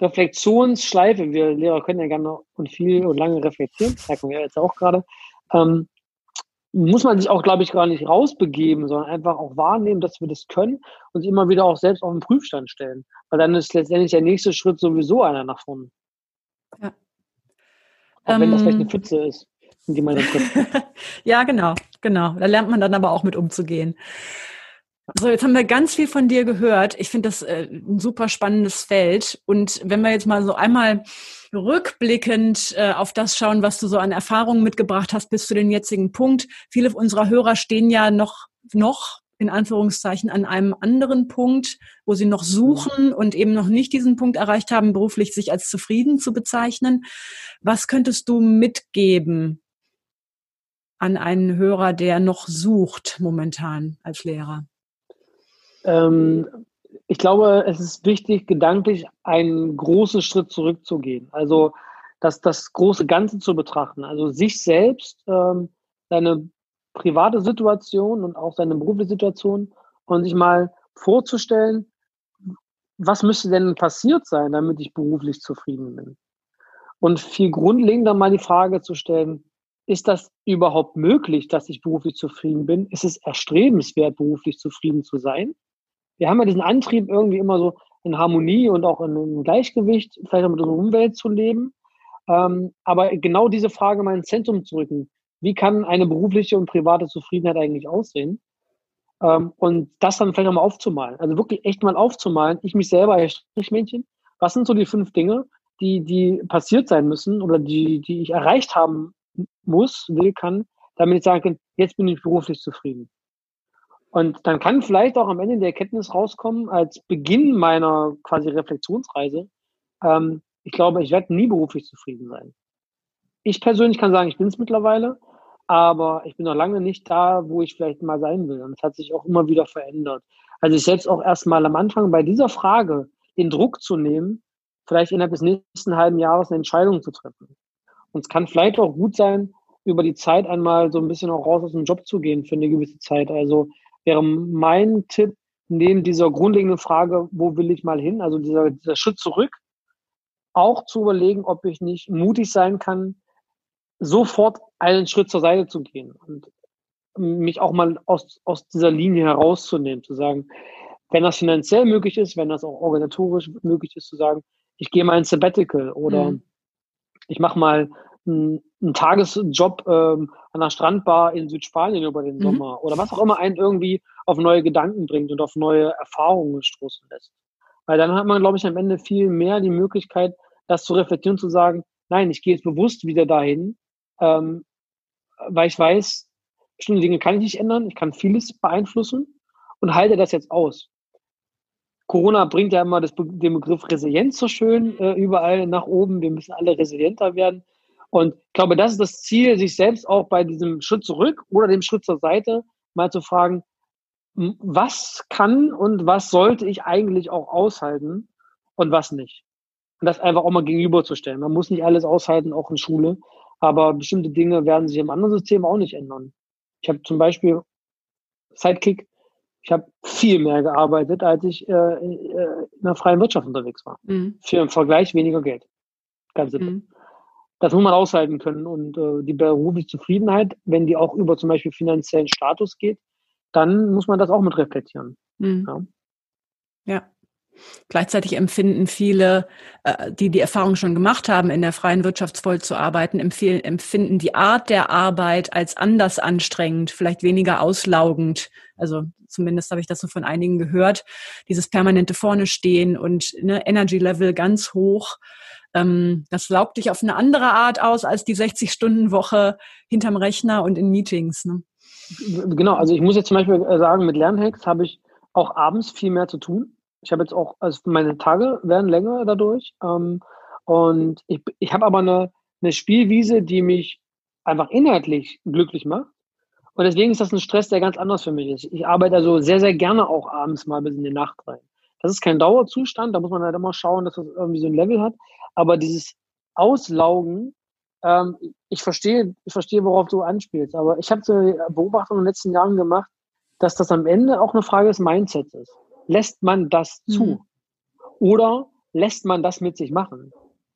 Reflexionsschleife, wir Lehrer können ja gerne und viel und lange reflektieren, das merken wir jetzt auch gerade, ähm, muss man sich auch, glaube ich, gar nicht rausbegeben, sondern einfach auch wahrnehmen, dass wir das können und immer wieder auch selbst auf den Prüfstand stellen. Weil dann ist letztendlich der nächste Schritt sowieso einer nach vorne. Ja. Auch ähm, wenn das vielleicht eine ähm. Pfütze ist, in die man dann ja, genau, genau. Da lernt man dann aber auch mit umzugehen. So, jetzt haben wir ganz viel von dir gehört. Ich finde das äh, ein super spannendes Feld. Und wenn wir jetzt mal so einmal rückblickend äh, auf das schauen, was du so an Erfahrungen mitgebracht hast bis zu dem jetzigen Punkt. Viele unserer Hörer stehen ja noch, noch in Anführungszeichen an einem anderen Punkt, wo sie noch suchen und eben noch nicht diesen Punkt erreicht haben, beruflich sich als zufrieden zu bezeichnen. Was könntest du mitgeben an einen Hörer, der noch sucht momentan als Lehrer? Ähm, ich glaube, es ist wichtig, gedanklich einen großen Schritt zurückzugehen. Also das, das große Ganze zu betrachten. Also sich selbst, ähm, seine private Situation und auch seine berufliche Situation und sich mal vorzustellen, was müsste denn passiert sein, damit ich beruflich zufrieden bin? Und viel grundlegender mal die Frage zu stellen, ist das überhaupt möglich, dass ich beruflich zufrieden bin? Ist es erstrebenswert, beruflich zufrieden zu sein? Wir haben ja diesen Antrieb, irgendwie immer so in Harmonie und auch in einem Gleichgewicht, vielleicht auch mit unserer Umwelt zu leben. Ähm, aber genau diese Frage mal ins Zentrum zu rücken. Wie kann eine berufliche und private Zufriedenheit eigentlich aussehen? Ähm, und das dann vielleicht auch mal aufzumalen. Also wirklich echt mal aufzumalen. Ich mich selber als Strichmännchen. Was sind so die fünf Dinge, die, die passiert sein müssen oder die, die ich erreicht haben muss, will, kann, damit ich sagen kann, jetzt bin ich beruflich zufrieden. Und dann kann vielleicht auch am Ende die Erkenntnis rauskommen, als Beginn meiner quasi Reflexionsreise, ähm, ich glaube, ich werde nie beruflich zufrieden sein. Ich persönlich kann sagen, ich bin es mittlerweile, aber ich bin noch lange nicht da, wo ich vielleicht mal sein will. Und es hat sich auch immer wieder verändert. Also ich selbst auch erstmal am Anfang bei dieser Frage den Druck zu nehmen, vielleicht innerhalb des nächsten halben Jahres eine Entscheidung zu treffen. Und es kann vielleicht auch gut sein, über die Zeit einmal so ein bisschen auch raus aus dem Job zu gehen für eine gewisse Zeit. Also wäre mein Tipp, neben dieser grundlegenden Frage, wo will ich mal hin, also dieser, dieser Schritt zurück, auch zu überlegen, ob ich nicht mutig sein kann, sofort einen Schritt zur Seite zu gehen und mich auch mal aus, aus dieser Linie herauszunehmen, zu sagen, wenn das finanziell möglich ist, wenn das auch organisatorisch möglich ist, zu sagen, ich gehe mal ein Sabbatical oder mhm. ich mache mal einen, einen Tagesjob ähm, an der Strandbar in Südspanien über den mhm. Sommer oder was auch immer einen irgendwie auf neue Gedanken bringt und auf neue Erfahrungen stoßen lässt. Weil dann hat man, glaube ich, am Ende viel mehr die Möglichkeit, das zu reflektieren, zu sagen, nein, ich gehe jetzt bewusst wieder dahin, ähm, weil ich weiß, bestimmte Dinge kann ich nicht ändern, ich kann vieles beeinflussen und halte das jetzt aus. Corona bringt ja immer das, den Begriff Resilienz so schön äh, überall nach oben. Wir müssen alle resilienter werden. Und ich glaube, das ist das Ziel, sich selbst auch bei diesem Schritt zurück oder dem Schritt zur Seite mal zu fragen, was kann und was sollte ich eigentlich auch aushalten und was nicht. Und das einfach auch mal gegenüberzustellen. Man muss nicht alles aushalten, auch in Schule, aber bestimmte Dinge werden sich im anderen System auch nicht ändern. Ich habe zum Beispiel Sidekick, ich habe viel mehr gearbeitet, als ich äh, in der freien Wirtschaft unterwegs war. Mhm. Für im Vergleich weniger Geld. Ganz simpel. Mhm das muss man aushalten können. Und äh, die berufliche Zufriedenheit, wenn die auch über zum Beispiel finanziellen Status geht, dann muss man das auch mit reflektieren. Mhm. Ja. ja. Gleichzeitig empfinden viele, äh, die die Erfahrung schon gemacht haben, in der freien Wirtschaft voll zu arbeiten, empfinden die Art der Arbeit als anders anstrengend, vielleicht weniger auslaugend. Also zumindest habe ich das so von einigen gehört. Dieses permanente vorne stehen und ne, Energy Level ganz hoch ähm, das laugt dich auf eine andere Art aus als die 60-Stunden-Woche hinterm Rechner und in Meetings. Ne? Genau, also ich muss jetzt zum Beispiel äh, sagen, mit Lernhacks habe ich auch abends viel mehr zu tun. Ich habe jetzt auch, also meine Tage werden länger dadurch. Ähm, und ich, ich habe aber eine, eine Spielwiese, die mich einfach inhaltlich glücklich macht. Und deswegen ist das ein Stress, der ganz anders für mich ist. Ich arbeite also sehr, sehr gerne auch abends mal bis in die Nacht rein. Das ist kein Dauerzustand, da muss man halt immer schauen, dass das irgendwie so ein Level hat. Aber dieses Auslaugen, ähm, ich verstehe, ich verstehe, worauf du anspielst. Aber ich habe so eine Beobachtung in den letzten Jahren gemacht, dass das am Ende auch eine Frage des Mindsets ist. Lässt man das mhm. zu? Oder lässt man das mit sich machen?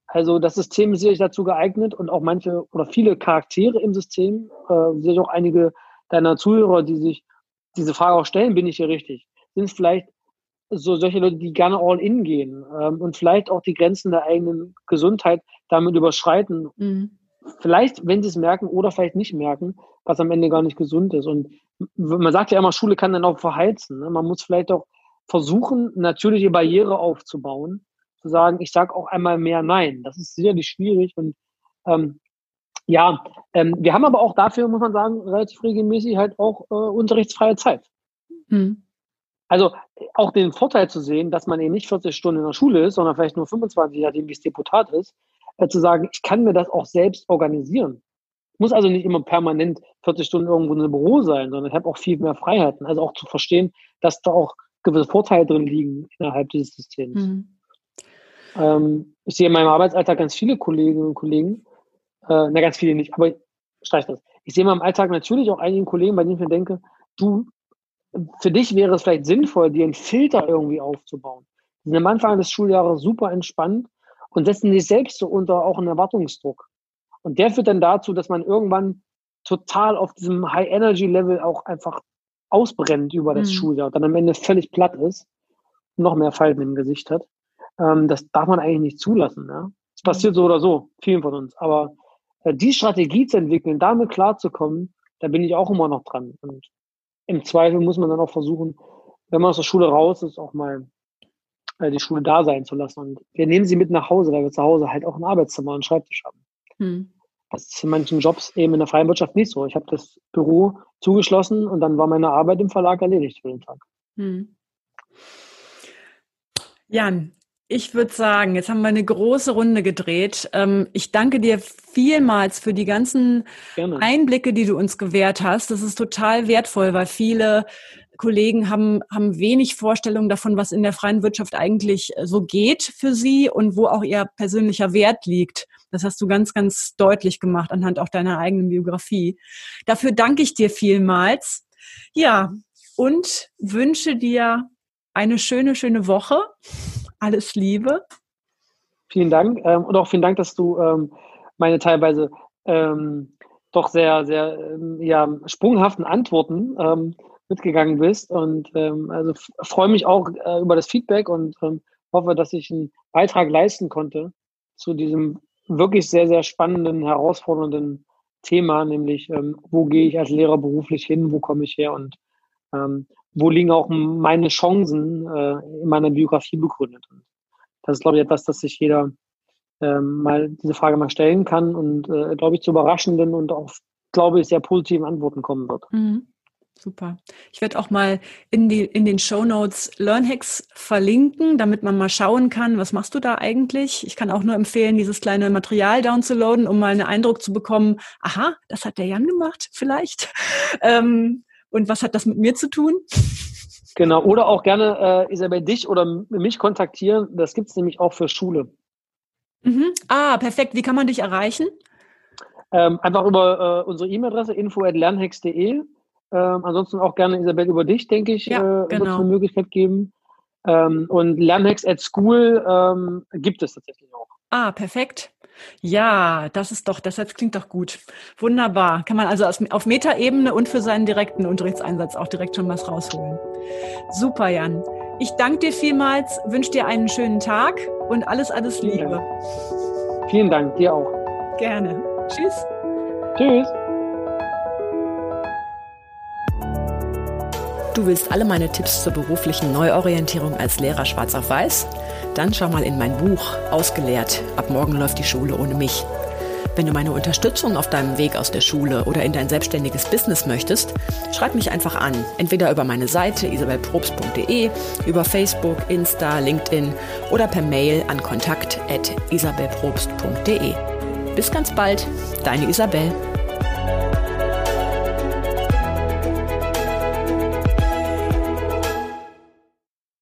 Also das System ist sicherlich dazu geeignet und auch manche oder viele Charaktere im System, äh, sicherlich auch einige deiner Zuhörer, die sich diese Frage auch stellen, bin ich hier richtig? Sind es vielleicht so solche Leute, die gerne all in gehen ähm, und vielleicht auch die Grenzen der eigenen Gesundheit damit überschreiten. Mhm. Vielleicht, wenn sie es merken oder vielleicht nicht merken, was am Ende gar nicht gesund ist. Und man sagt ja immer, Schule kann dann auch verheizen. Ne? Man muss vielleicht auch versuchen, natürliche Barriere aufzubauen, zu sagen, ich sage auch einmal mehr Nein. Das ist sicherlich schwierig und ähm, ja, ähm, wir haben aber auch dafür, muss man sagen, relativ regelmäßig halt auch äh, unterrichtsfreie Zeit. Mhm. Also auch den Vorteil zu sehen, dass man eben nicht 40 Stunden in der Schule ist, sondern vielleicht nur 25, nachdem wie es Deputat ist, äh, zu sagen, ich kann mir das auch selbst organisieren. Ich muss also nicht immer permanent 40 Stunden irgendwo in einem Büro sein, sondern ich habe auch viel mehr Freiheiten. Also auch zu verstehen, dass da auch gewisse Vorteile drin liegen innerhalb dieses Systems. Mhm. Ähm, ich sehe in meinem Arbeitsalltag ganz viele Kolleginnen und Kollegen, äh, na, ganz viele nicht, aber streich das. Ich sehe in meinem Alltag natürlich auch einige Kollegen, bei denen ich mir denke, du, für dich wäre es vielleicht sinnvoll, dir einen Filter irgendwie aufzubauen. Die sind am Anfang des Schuljahres super entspannt und setzen sich selbst so unter auch einen Erwartungsdruck. Und der führt dann dazu, dass man irgendwann total auf diesem High-Energy-Level auch einfach ausbrennt über das mhm. Schuljahr und dann am Ende völlig platt ist und noch mehr Falten im Gesicht hat. Ähm, das darf man eigentlich nicht zulassen. Ja? Das passiert so oder so, vielen von uns. Aber äh, die Strategie zu entwickeln, damit klarzukommen, da bin ich auch immer noch dran. Und im Zweifel muss man dann auch versuchen, wenn man aus der Schule raus ist, auch mal äh, die Schule da sein zu lassen. Und wir nehmen sie mit nach Hause, weil wir zu Hause halt auch ein Arbeitszimmer und einen Schreibtisch haben. Hm. Das ist in manchen Jobs eben in der freien Wirtschaft nicht so. Ich habe das Büro zugeschlossen und dann war meine Arbeit im Verlag erledigt für den Tag. Hm. Jan, ich würde sagen, jetzt haben wir eine große Runde gedreht. Ähm, ich danke dir vielmals für die ganzen Gerne. Einblicke, die du uns gewährt hast. Das ist total wertvoll, weil viele Kollegen haben, haben wenig Vorstellung davon, was in der freien Wirtschaft eigentlich äh, so geht für sie und wo auch ihr persönlicher Wert liegt. Das hast du ganz, ganz deutlich gemacht anhand auch deiner eigenen Biografie. Dafür danke ich dir vielmals. Ja, und wünsche dir eine schöne, schöne Woche. Alles Liebe. Vielen Dank ähm, und auch vielen Dank, dass du ähm, meine teilweise ähm, doch sehr, sehr ähm, ja, sprunghaften Antworten ähm, mitgegangen bist. Und ähm, also freue mich auch äh, über das Feedback und hoffe, dass ich einen Beitrag leisten konnte zu diesem wirklich sehr, sehr spannenden, herausfordernden Thema, nämlich wo gehe ich als Lehrer beruflich hin, wo komme ich her und wo liegen auch meine Chancen äh, in meiner Biografie begründet. Und das ist, glaube ich, etwas, das sich jeder ähm, mal diese Frage mal stellen kann und, äh, glaube ich, zu überraschenden und auch, glaube ich, sehr positiven Antworten kommen wird. Mhm. Super. Ich werde auch mal in, die, in den Show Notes LearnHacks verlinken, damit man mal schauen kann, was machst du da eigentlich. Ich kann auch nur empfehlen, dieses kleine Material downzuladen, um mal einen Eindruck zu bekommen, aha, das hat der Jan gemacht, vielleicht. Ähm, und was hat das mit mir zu tun? Genau, oder auch gerne, äh, Isabel, dich oder mich kontaktieren. Das gibt es nämlich auch für Schule. Mhm. Ah, perfekt. Wie kann man dich erreichen? Ähm, einfach über äh, unsere E-Mail-Adresse info.lernhex.de. Ähm, ansonsten auch gerne, Isabel, über dich, denke ich, ja, äh, genau. wird eine Möglichkeit geben. Ähm, und Lernhex at School ähm, gibt es tatsächlich auch. Ah, perfekt. Ja, das ist doch, das klingt doch gut. Wunderbar. Kann man also auf Metaebene und für seinen direkten Unterrichtseinsatz auch direkt schon was rausholen. Super, Jan. Ich danke dir vielmals, wünsche dir einen schönen Tag und alles, alles Liebe. Vielen Dank, Vielen Dank dir auch. Gerne. Tschüss. Tschüss. Du willst alle meine Tipps zur beruflichen Neuorientierung als Lehrer schwarz auf weiß? Dann schau mal in mein Buch Ausgelehrt. Ab morgen läuft die Schule ohne mich. Wenn du meine Unterstützung auf deinem Weg aus der Schule oder in dein selbstständiges Business möchtest, schreib mich einfach an. Entweder über meine Seite isabelprobst.de, über Facebook, Insta, LinkedIn oder per Mail an kontakt.isabelprobst.de. Bis ganz bald, deine Isabel.